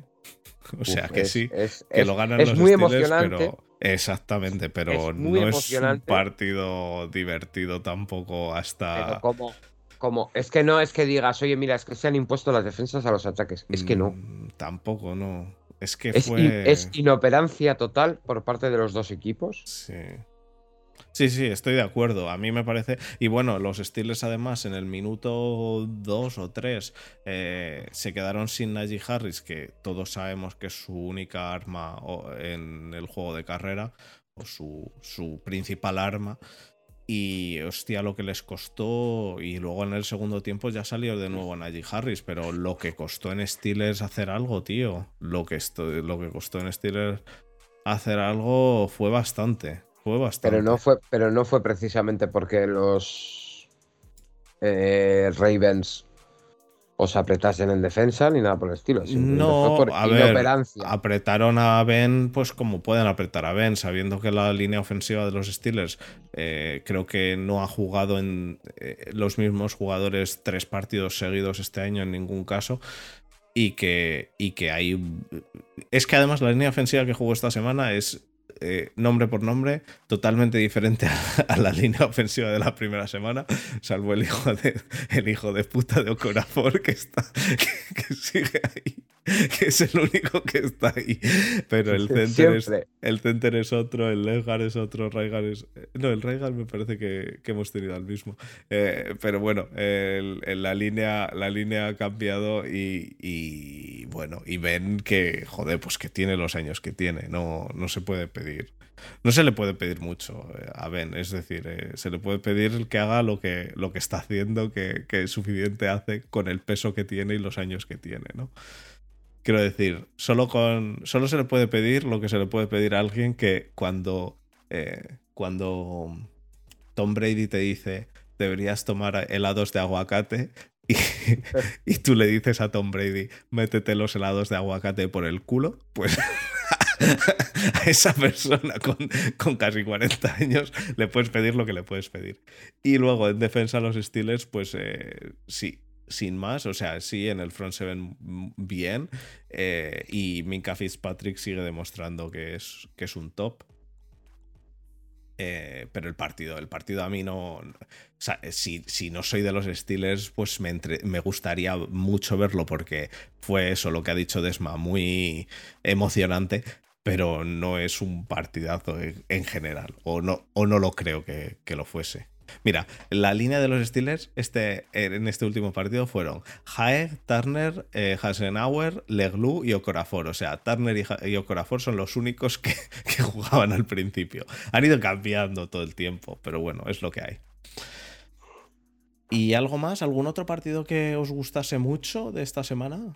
O sea que sí, que lo ganan los muy emocionante. pero exactamente, pero no es un partido divertido tampoco hasta. como, como, es que no es que digas, oye, mira, es que se han impuesto las defensas a los ataques. Es que no. Mm, tampoco, no. Es que fue. es inoperancia total por parte de los dos equipos. Sí. Sí, sí, estoy de acuerdo. A mí me parece. Y bueno, los Steelers, además, en el minuto 2 o 3 eh, se quedaron sin Najee Harris, que todos sabemos que es su única arma en el juego de carrera, o su, su principal arma. Y hostia, lo que les costó. Y luego en el segundo tiempo ya salió de nuevo Najee Harris. Pero lo que costó en Steelers hacer algo, tío. Lo que, lo que costó en Steelers hacer algo fue bastante. Pero no fue, pero no fue precisamente porque los eh, Ravens os apretasen en defensa ni nada por el estilo. No, por a ver, apretaron a Ben pues como pueden apretar a Ben, sabiendo que la línea ofensiva de los Steelers eh, creo que no ha jugado en eh, los mismos jugadores tres partidos seguidos este año en ningún caso. Y que, y que hay. Es que además la línea ofensiva que jugó esta semana es eh, nombre por nombre, totalmente diferente a, la línea ofensiva de la primera semana, salvo el hijo de, el hijo de puta de Ocorafor que está que, sigue ahí, que es el único que está ahí. Pero el center, es, el center es otro, el Legar es otro, Raigar es. No, el Raigar me parece que, hemos tenido al mismo. Eh, pero bueno, la, línea, la línea ha cambiado y, y, bueno, y ven que, joder, pues que tiene los años que tiene, no, no se puede pedir no se le puede pedir mucho eh, a Ben, es decir, eh, se le puede pedir que haga lo que, lo que está haciendo, que, que suficiente hace con el peso que tiene y los años que tiene, ¿no? Quiero decir, solo, con, solo se le puede pedir lo que se le puede pedir a alguien que cuando, eh, cuando Tom Brady te dice deberías tomar helados de aguacate y, y, tú le dices a Tom Brady métete los helados de aguacate por el culo, pues a esa persona con, con, casi 40 años le puedes pedir lo que le puedes pedir. Y luego en defensa a los Steelers, pues eh, sí, sin más. O sea, sí, en el front seven bien. Eh, y Minka Fitzpatrick sigue demostrando que es, que es un top. Eh, pero el partido, el partido a mí no. Si, si no soy de los Steelers, pues me, me, gustaría mucho verlo porque fue eso lo que ha dicho Desma, muy emocionante, pero no es un partidazo en, general, o no, o no lo creo que, lo fuese. Mira, la línea de los Steelers este, en este último partido fueron Haeg, Turner, eh, Hasenauer, Leglu y Okorafor. O sea, Turner y, Okorafor son los únicos que, que jugaban al principio. Han ido cambiando todo el tiempo, pero bueno, es lo que hay. ¿Y algo más? ¿Algún otro partido que os gustase mucho de esta semana?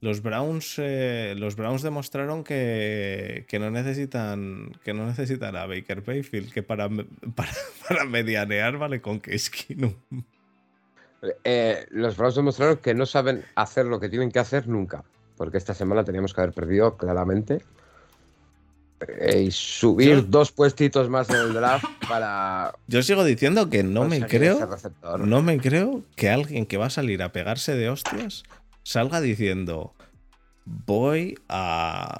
Los Browns, eh, los Browns demostraron que, no necesitan que no necesitan a Baker Mayfield, que para, para, medianear vale con que Eh, los Browns demostraron que no saben hacer lo que tienen que hacer nunca, porque esta semana teníamos que haber perdido claramente eh, y subir dos puestitos más en el draft para. Yo sigo diciendo que no me creo, no me creo que alguien que va a salir a pegarse de hostias salga diciendo, voy a...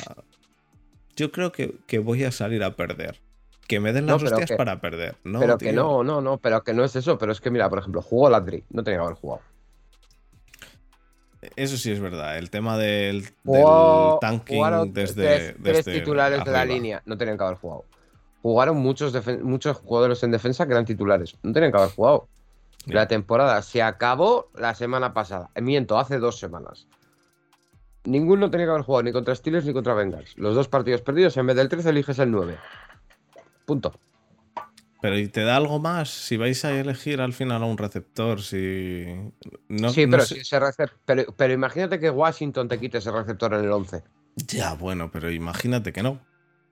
Yo creo que, voy a salir a perder. Que me den las hostias para perder. No, pero que no, no, no, pero que no es eso. Pero es que, mira, por ejemplo, jugó Landry. No tenía que haber jugado. Eso sí es verdad. El tema del, tanking desde, tres, titulares de la línea. No tenían que haber jugado. Jugaron muchos, muchos jugadores en defensa que eran titulares. No tenían que haber jugado. La temporada se acabó la semana pasada. Miento, hace dos semanas. Ninguno tenía que haber jugado ni contra Steelers ni contra Bengals. Los dos partidos perdidos, en vez del 13 eliges el 9. Punto. Pero ¿y te da algo más si vais a elegir al final a un receptor? Si... No, sí, pero, si ese pero, pero, imagínate que Washington te quite ese receptor en el 11. Ya, bueno, pero imagínate que no.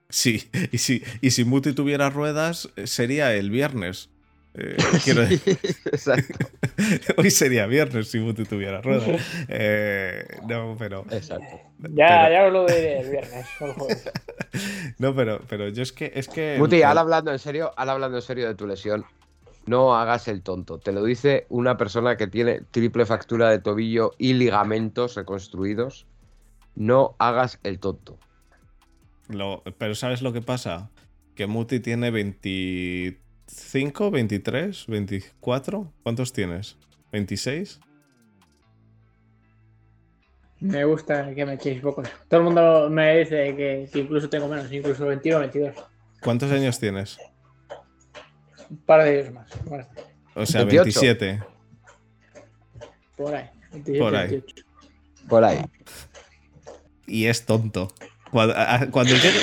Sí, y si, y si Muti tuviera ruedas, sería el viernes. Eh, exacto. Hoy sería viernes si Muti tuviera rueda. Eh, no, pero. Exacto. Ya, ya os lo diré el viernes. no, pero, pero yo es que. Es que Muti, al hablando en serio, al hablando en serio de tu lesión. No hagas el tonto. Te lo dice una persona que tiene triple fractura de tobillo y ligamentos reconstruidos. No hagas el tonto. pero ¿sabes lo que pasa? Que Muti tiene 23 ¿5, 23, 24? ¿Cuántos tienes? ¿26? Me gusta que me echéis pocos. Todo el mundo me dice que, incluso tengo menos, incluso 21 22. ¿Cuántos años tienes? Un par de ellos más. O sea, 27. Por ahí. Por ahí. Por ahí. Y es tonto. Cuando, cuando, llega,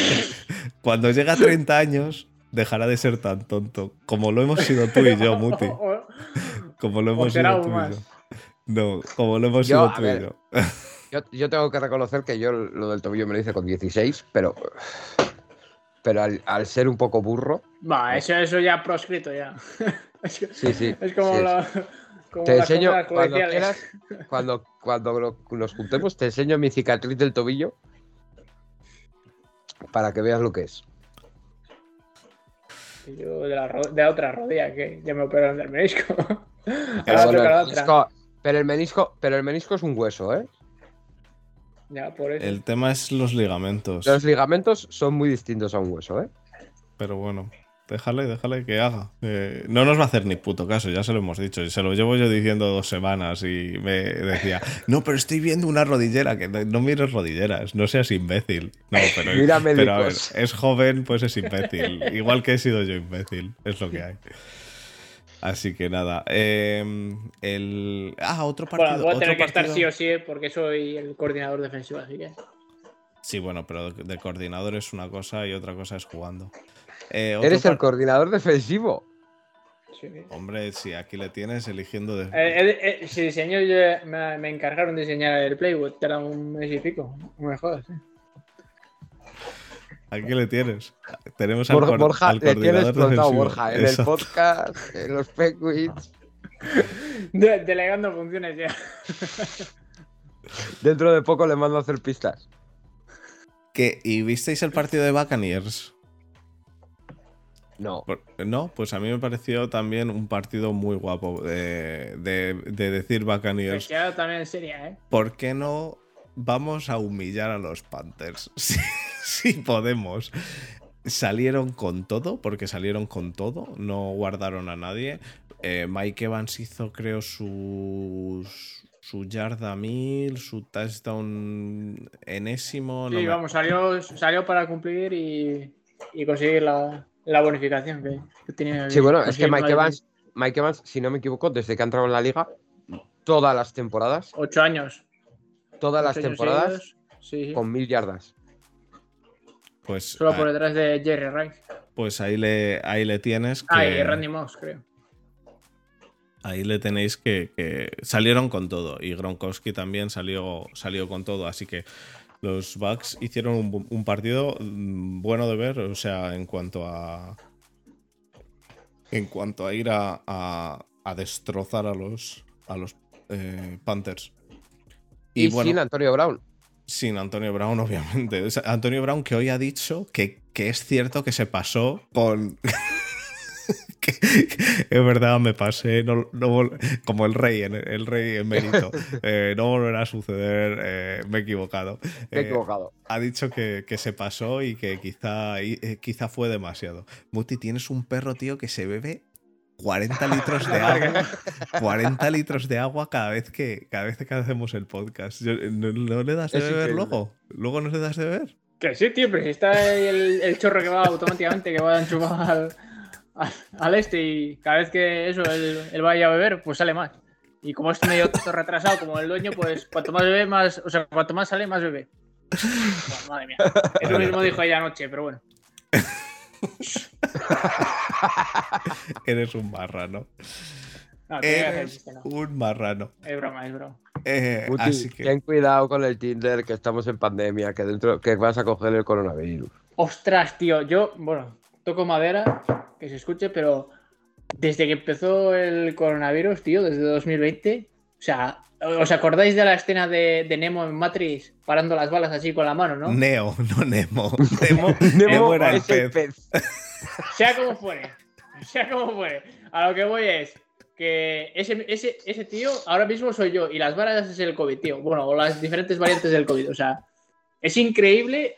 cuando llega a 30 años, dejará de ser tan tonto. Como lo hemos sido tú y yo, Muti. Como lo hemos sido tú y yo. No, como lo hemos sido tú y yo. yo. tengo que reconocer que yo lo del tobillo me lo hice con 16, pero. Pero al, ser un poco burro. Va, eso, eso ya proscrito ya. Sí, sí. Es como lo. te enseño, cuando quieras, cuando, cuando nos juntemos, te enseño mi cicatriz del tobillo para que veas lo que es. Yo de la, de otra rodilla, que ya me operaron del menisco. pero, el menisco. Pero el menisco es un hueso, ¿eh? Ya, por eso. El tema es los ligamentos. Los ligamentos son muy distintos a un hueso, ¿eh? Pero bueno. Déjale, déjale que haga. Eh, no nos va a hacer ni puto caso, ya se lo hemos dicho. Se lo llevo yo diciendo dos semanas y me decía, no, pero estoy viendo una rodillera, que no, mires rodilleras, no seas imbécil. No, pero, pero a ver, es joven, pues es imbécil. Igual que he sido yo imbécil, es lo que hay. Así que nada. Em, el... Ah, otro partido. Bueno, voy a tener que estar sí o sí porque soy el coordinador defensivo, así que. Sí, bueno, pero de coordinador es una cosa y otra cosa es jugando. Eh, Eres el coordinador defensivo. Hombre, si aquí le tienes eligiendo. De... Eh, eh, si diseño, me, encargaron de diseñar el Playwood, era un mes y pico. No me jodas. Aquí le tienes. Tenemos al, Borja, al coordinador le tienes Borja, en el podcast, en los Penguins. delegando funciones ya. Dentro de poco le mando a hacer pistas. ¿Y visteis el partido de Buccaneers? No. No, pues a mí me pareció también un partido muy guapo de, decir Buccaneers. Pues también sería, ¿eh? ¿Por qué no vamos a humillar a los Panthers? Si podemos. Salieron con todo, porque salieron con todo, no guardaron a nadie. Eh, Mike Evans hizo, creo, sus, su yarda mil, su touchdown enésimo. Sí, vamos, salió, salió para cumplir y, y conseguir la, la bonificación que, tenía. Sí, bueno, es que Mike Evans, Mike Evans, si no me equivoco, desde que ha entrado en la liga, todas las temporadas. Ocho años. Todas las temporadas con mil yardas. Pues, Solo por detrás de Jerry Rice. Pues ahí le, ahí le tienes. Que... Ah, y Randy Moss, creo. Ahí le tenéis que, salieron con todo. Y Gronkowski también salió, salió con todo. Así que los Bucks hicieron un, partido mm, bueno de ver, o sea, en cuanto a. En cuanto a ir a, a, destrozar a los, a los eh, Panthers. Y, sin Antonio Brown. Sin Antonio Brown, obviamente. Antonio Brown que hoy ha dicho que, que es cierto que se pasó con. es verdad, me pasé, como el rey, el rey en mérito. Eh, no volverá a suceder, eh, me he equivocado. he equivocado. Eh, ha dicho que, se pasó y que quizá, quizá fue demasiado. Muti, tienes un perro, tío, que se bebe 40 litros de agua. 40 litros de agua cada vez que, cada vez que hacemos el podcast. ¿No, le das de beber luego? ¿Luego no le das de beber? Que sí, tío, pero si está el, el chorro que va automáticamente, que va a enchufar al este y cada vez que eso él, vaya a beber, pues sale más. Y como es medio retrasado como el dueño, pues cuanto más bebe, más, o sea, cuanto más sale, más bebe. madre mía. Eso mismo dijo ella anoche, pero bueno. Eres un marrano. Eres un marrano. Es broma, es broma. Eh, así que... Ten cuidado con el Tinder, que estamos en pandemia, que dentro que vas a coger el coronavirus. Ostras, tío, yo, bueno, toco madera, que se escuche, pero desde que empezó el coronavirus, tío, desde 2020, o sea, ¿os acordáis de la escena de, Nemo en Matrix parando las balas así con la mano, no? Neo, no Nemo. Nemo, Nemo era el pez. Sea como fuere, sea como fuere. A lo que voy es que ese, ese, ese tío ahora mismo soy yo y las balas es el COVID, tío. Bueno, o las diferentes variantes del COVID. O sea, es increíble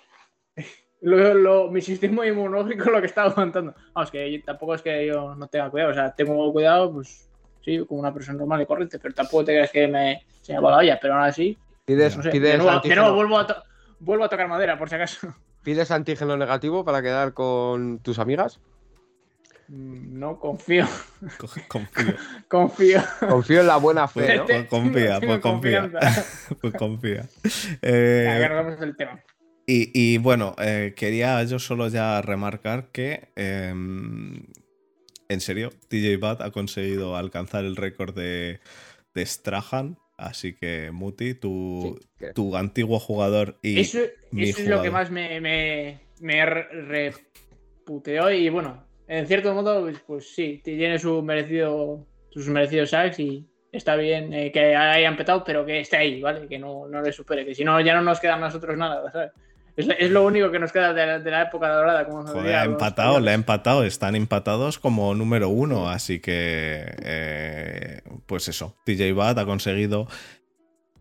lo, mi sistema inmunológico lo que está aguantando. Vamos, que tampoco es que yo no tenga cuidado, o sea, tengo cuidado, pues sí, como una persona normal y corriente, pero tampoco te creas que me se me va la olla, pero ahora sí. Pides, pides no, vuelvo, a vuelvo a tocar madera, por si acaso. ¿Pides antígeno negativo para quedar con tus amigas? Mm, no, confío. Confío. confío. Confío en la buena fe, ¿no? Pues confía, pues confía. pues confía. Eh, el tema. Y, bueno, eh, quería yo solo ya remarcar que, em, en serio, TJ Bat ha conseguido alcanzar el récord de, de Strahan. Así que, Muti, tu, tu antiguo jugador y. Eso, es lo que más me, me, me reputeó. Y bueno, en cierto modo, pues, pues sí, tiene su merecido, sus merecidos sacks y está bien eh, que hayan petado, pero que esté ahí, ¿vale? Que no, no le supere, que si no, ya no nos queda a nosotros nada, ¿sabes? Es, lo único que nos queda de la, época dorada. Como Joder, ha empatado, le ha empatado. Están empatados como número uno. Así que, eh, pues eso. TJ Bat ha conseguido.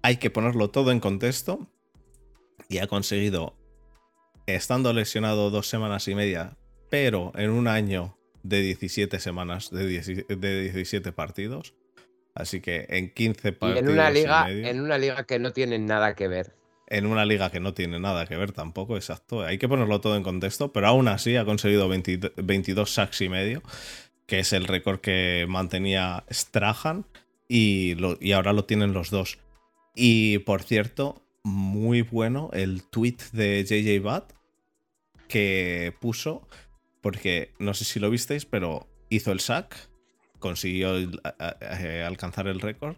Hay que ponerlo todo en contexto. Y ha conseguido, estando lesionado dos semanas y media, pero en un año de 17 semanas, de, 17 partidos. Así que en 15 partidos. Y en una liga, en una liga que no tiene nada que ver en una liga que no tiene nada que ver tampoco, exacto. Hay que ponerlo todo en contexto, pero aún así ha conseguido 22 sacks y medio, que es el récord que mantenía Strahan y, ahora lo tienen los dos. Y por cierto, muy bueno el tweet de JJ Bat que puso, porque no sé si lo visteis, pero hizo el sack, consiguió alcanzar el récord,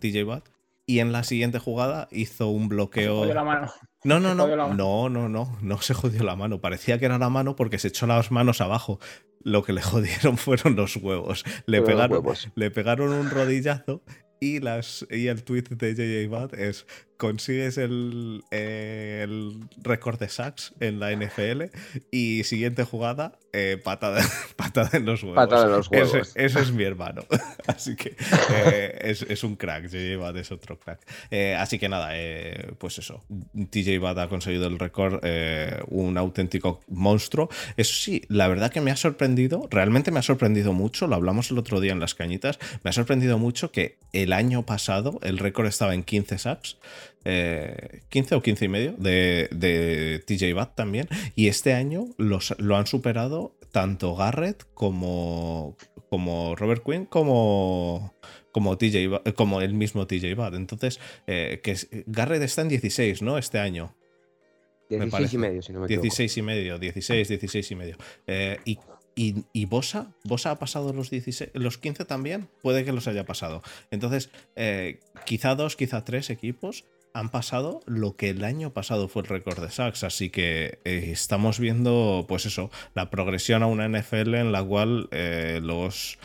DJ Bat, y en la siguiente jugada hizo un bloqueo. Se la mano. No, no, no, no, no, no, no se jodió la mano. Parecía que era la mano porque se echó las manos abajo. Lo que le jodieron fueron los huevos. Le, pegaron, le pegaron un rodillazo y, las, y el tweet de JJ Bad es consigues el, el récord de sacks en la NFL y siguiente jugada, eh, patada, patada en los huevos. Patada en los huevos. Ese, es mi hermano. así que eh, es, es, un crack. JJ Watt es otro crack. Eh, así que nada, pues eso. TJ Watt ha conseguido el récord, un auténtico monstruo. Eso sí, la verdad que me ha sorprendido, realmente me ha sorprendido mucho, lo hablamos el otro día en las cañitas, me ha sorprendido mucho que el año pasado el récord estaba en 15 sacks. 15 o 15 y medio de, de TJ Watt también. Y este año los, lo han superado tanto Garrett como, como Robert Quinn como, como, TJ, como el mismo TJ Watt. Entonces, eh, que Garrett está en 16, ¿no? Este año. 16 y medio, si no me equivoco. 16 y medio, 16, 16 y medio. Eh, y, y, Bosa, Bosa ha pasado los, 16, los 15 también, puede que los haya pasado. Entonces, eh, quizá dos, quizá tres equipos han pasado lo que el año pasado fue el récord de sacks. Así que eh, estamos viendo, pues eso, la progresión a una NFL en la cual eh, los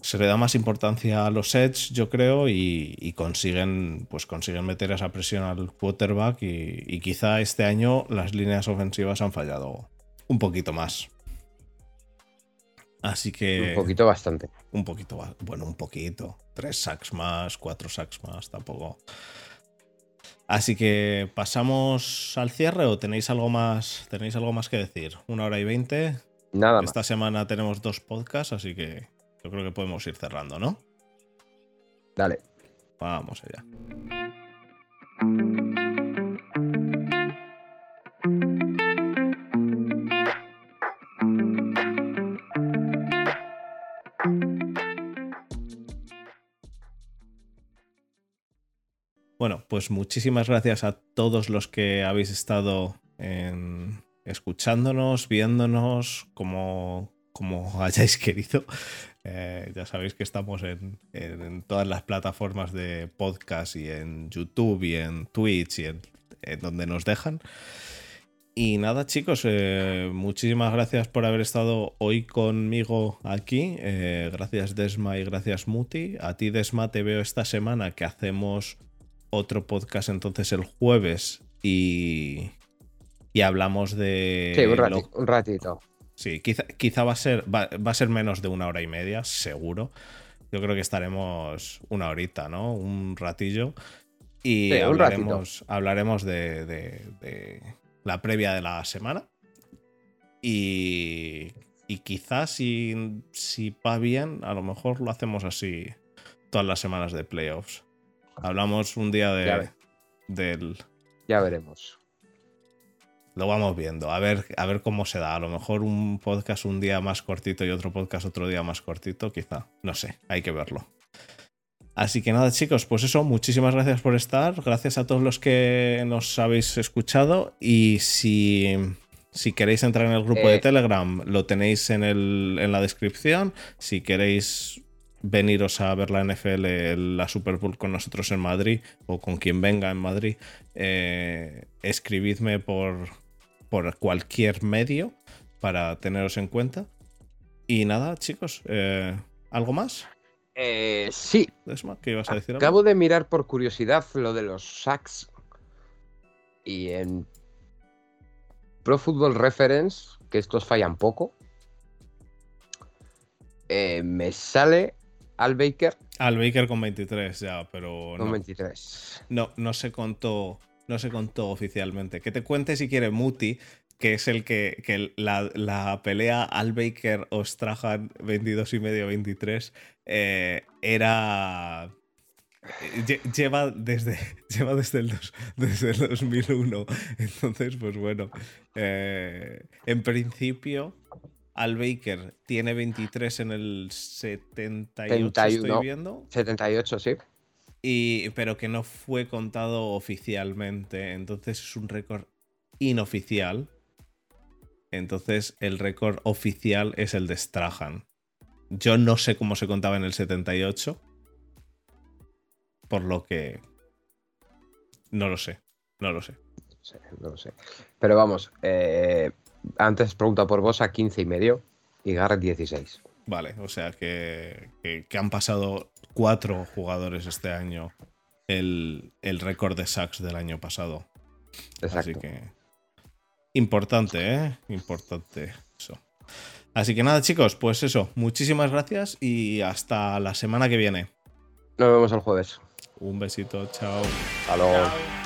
se le da más importancia a los sets, yo creo, y, consiguen, pues consiguen meter esa presión al quarterback. Y, quizá este año las líneas ofensivas han fallado un poquito más. Así que. Un poquito bastante. Un poquito, bueno, un poquito. Tres sacks más, cuatro sacks más, tampoco. Así que pasamos al cierre o tenéis algo más, tenéis algo más que decir. Una hora y veinte. Nada Esta semana tenemos dos podcasts, así que yo creo que podemos ir cerrando, ¿no? Dale. Vamos allá. Bueno, pues muchísimas gracias a todos los que habéis estado escuchándonos, viéndonos, como, como hayáis querido. Eh, ya sabéis que estamos en, todas las plataformas de podcast y en YouTube y en Twitch y en, donde nos dejan. Y nada, chicos, eh, muchísimas gracias por haber estado hoy conmigo aquí. Eh, gracias, Desma, y gracias, Muti. A ti, Desma, te veo esta semana que hacemos otro podcast entonces el jueves y, y hablamos de... Sí, un, ratito. Sí, quizá, quizá va, a ser, va, a ser menos de una hora y media, seguro. Yo creo que estaremos una horita, ¿no? Un ratillo. Y hablaremos, hablaremos de, de, la previa de la semana. Y, y quizás si, si va bien, a lo mejor lo hacemos así todas las semanas de playoffs. Hablamos un día de, del. Ya veremos. Lo vamos viendo, a ver, a ver cómo se da. A lo mejor un podcast un día más cortito y otro podcast otro día más cortito, quizá. No sé, hay que verlo. Así que nada, chicos, pues eso, muchísimas gracias por estar. Gracias a todos los que nos habéis escuchado. Y si, si queréis entrar en el grupo de eh. Telegram, lo tenéis en, el, en la descripción. Si queréis veniros a ver la NFL, la Super Bowl con nosotros en Madrid o con quien venga en Madrid, eh, escribidme por, por cualquier medio para teneros en cuenta. Y nada, chicos, eh, ¿algo más? Eh, sí. ¿qué ibas a decir? Acabo de mirar por curiosidad lo de los sacks y en Pro Football Reference, que estos fallan poco, me sale al Baker. Al Baker con 23 ya, pero con 23. No, no se contó, no se contó oficialmente. Que te cuente si quiere Muti, que es el que, que la, pelea al Baker o Strahan 22 y medio 23 eh, era lleva desde lleva desde el, desde el 2001 entonces pues bueno eh, en principio al Baker tiene 23 en el 78, estoy viendo. 78, sí. Y, pero que no fue contado oficialmente. Entonces es un récord inoficial. Entonces el récord oficial es el de Strahan. Yo no sé cómo se contaba en el 78. Por lo que... No lo sé. No lo sé. no lo sé. Pero vamos, eh, antes pregunta por vos a 15 y medio y Garrett 16. Vale, o sea que, han pasado cuatro jugadores este año el, el récord de sacks del año pasado. Exacto. Así que. Importante, ¿eh? Importante eso. Así que nada, chicos, pues eso. Muchísimas gracias y hasta la semana que viene. Nos vemos el jueves. Un besito, chao. Hasta luego.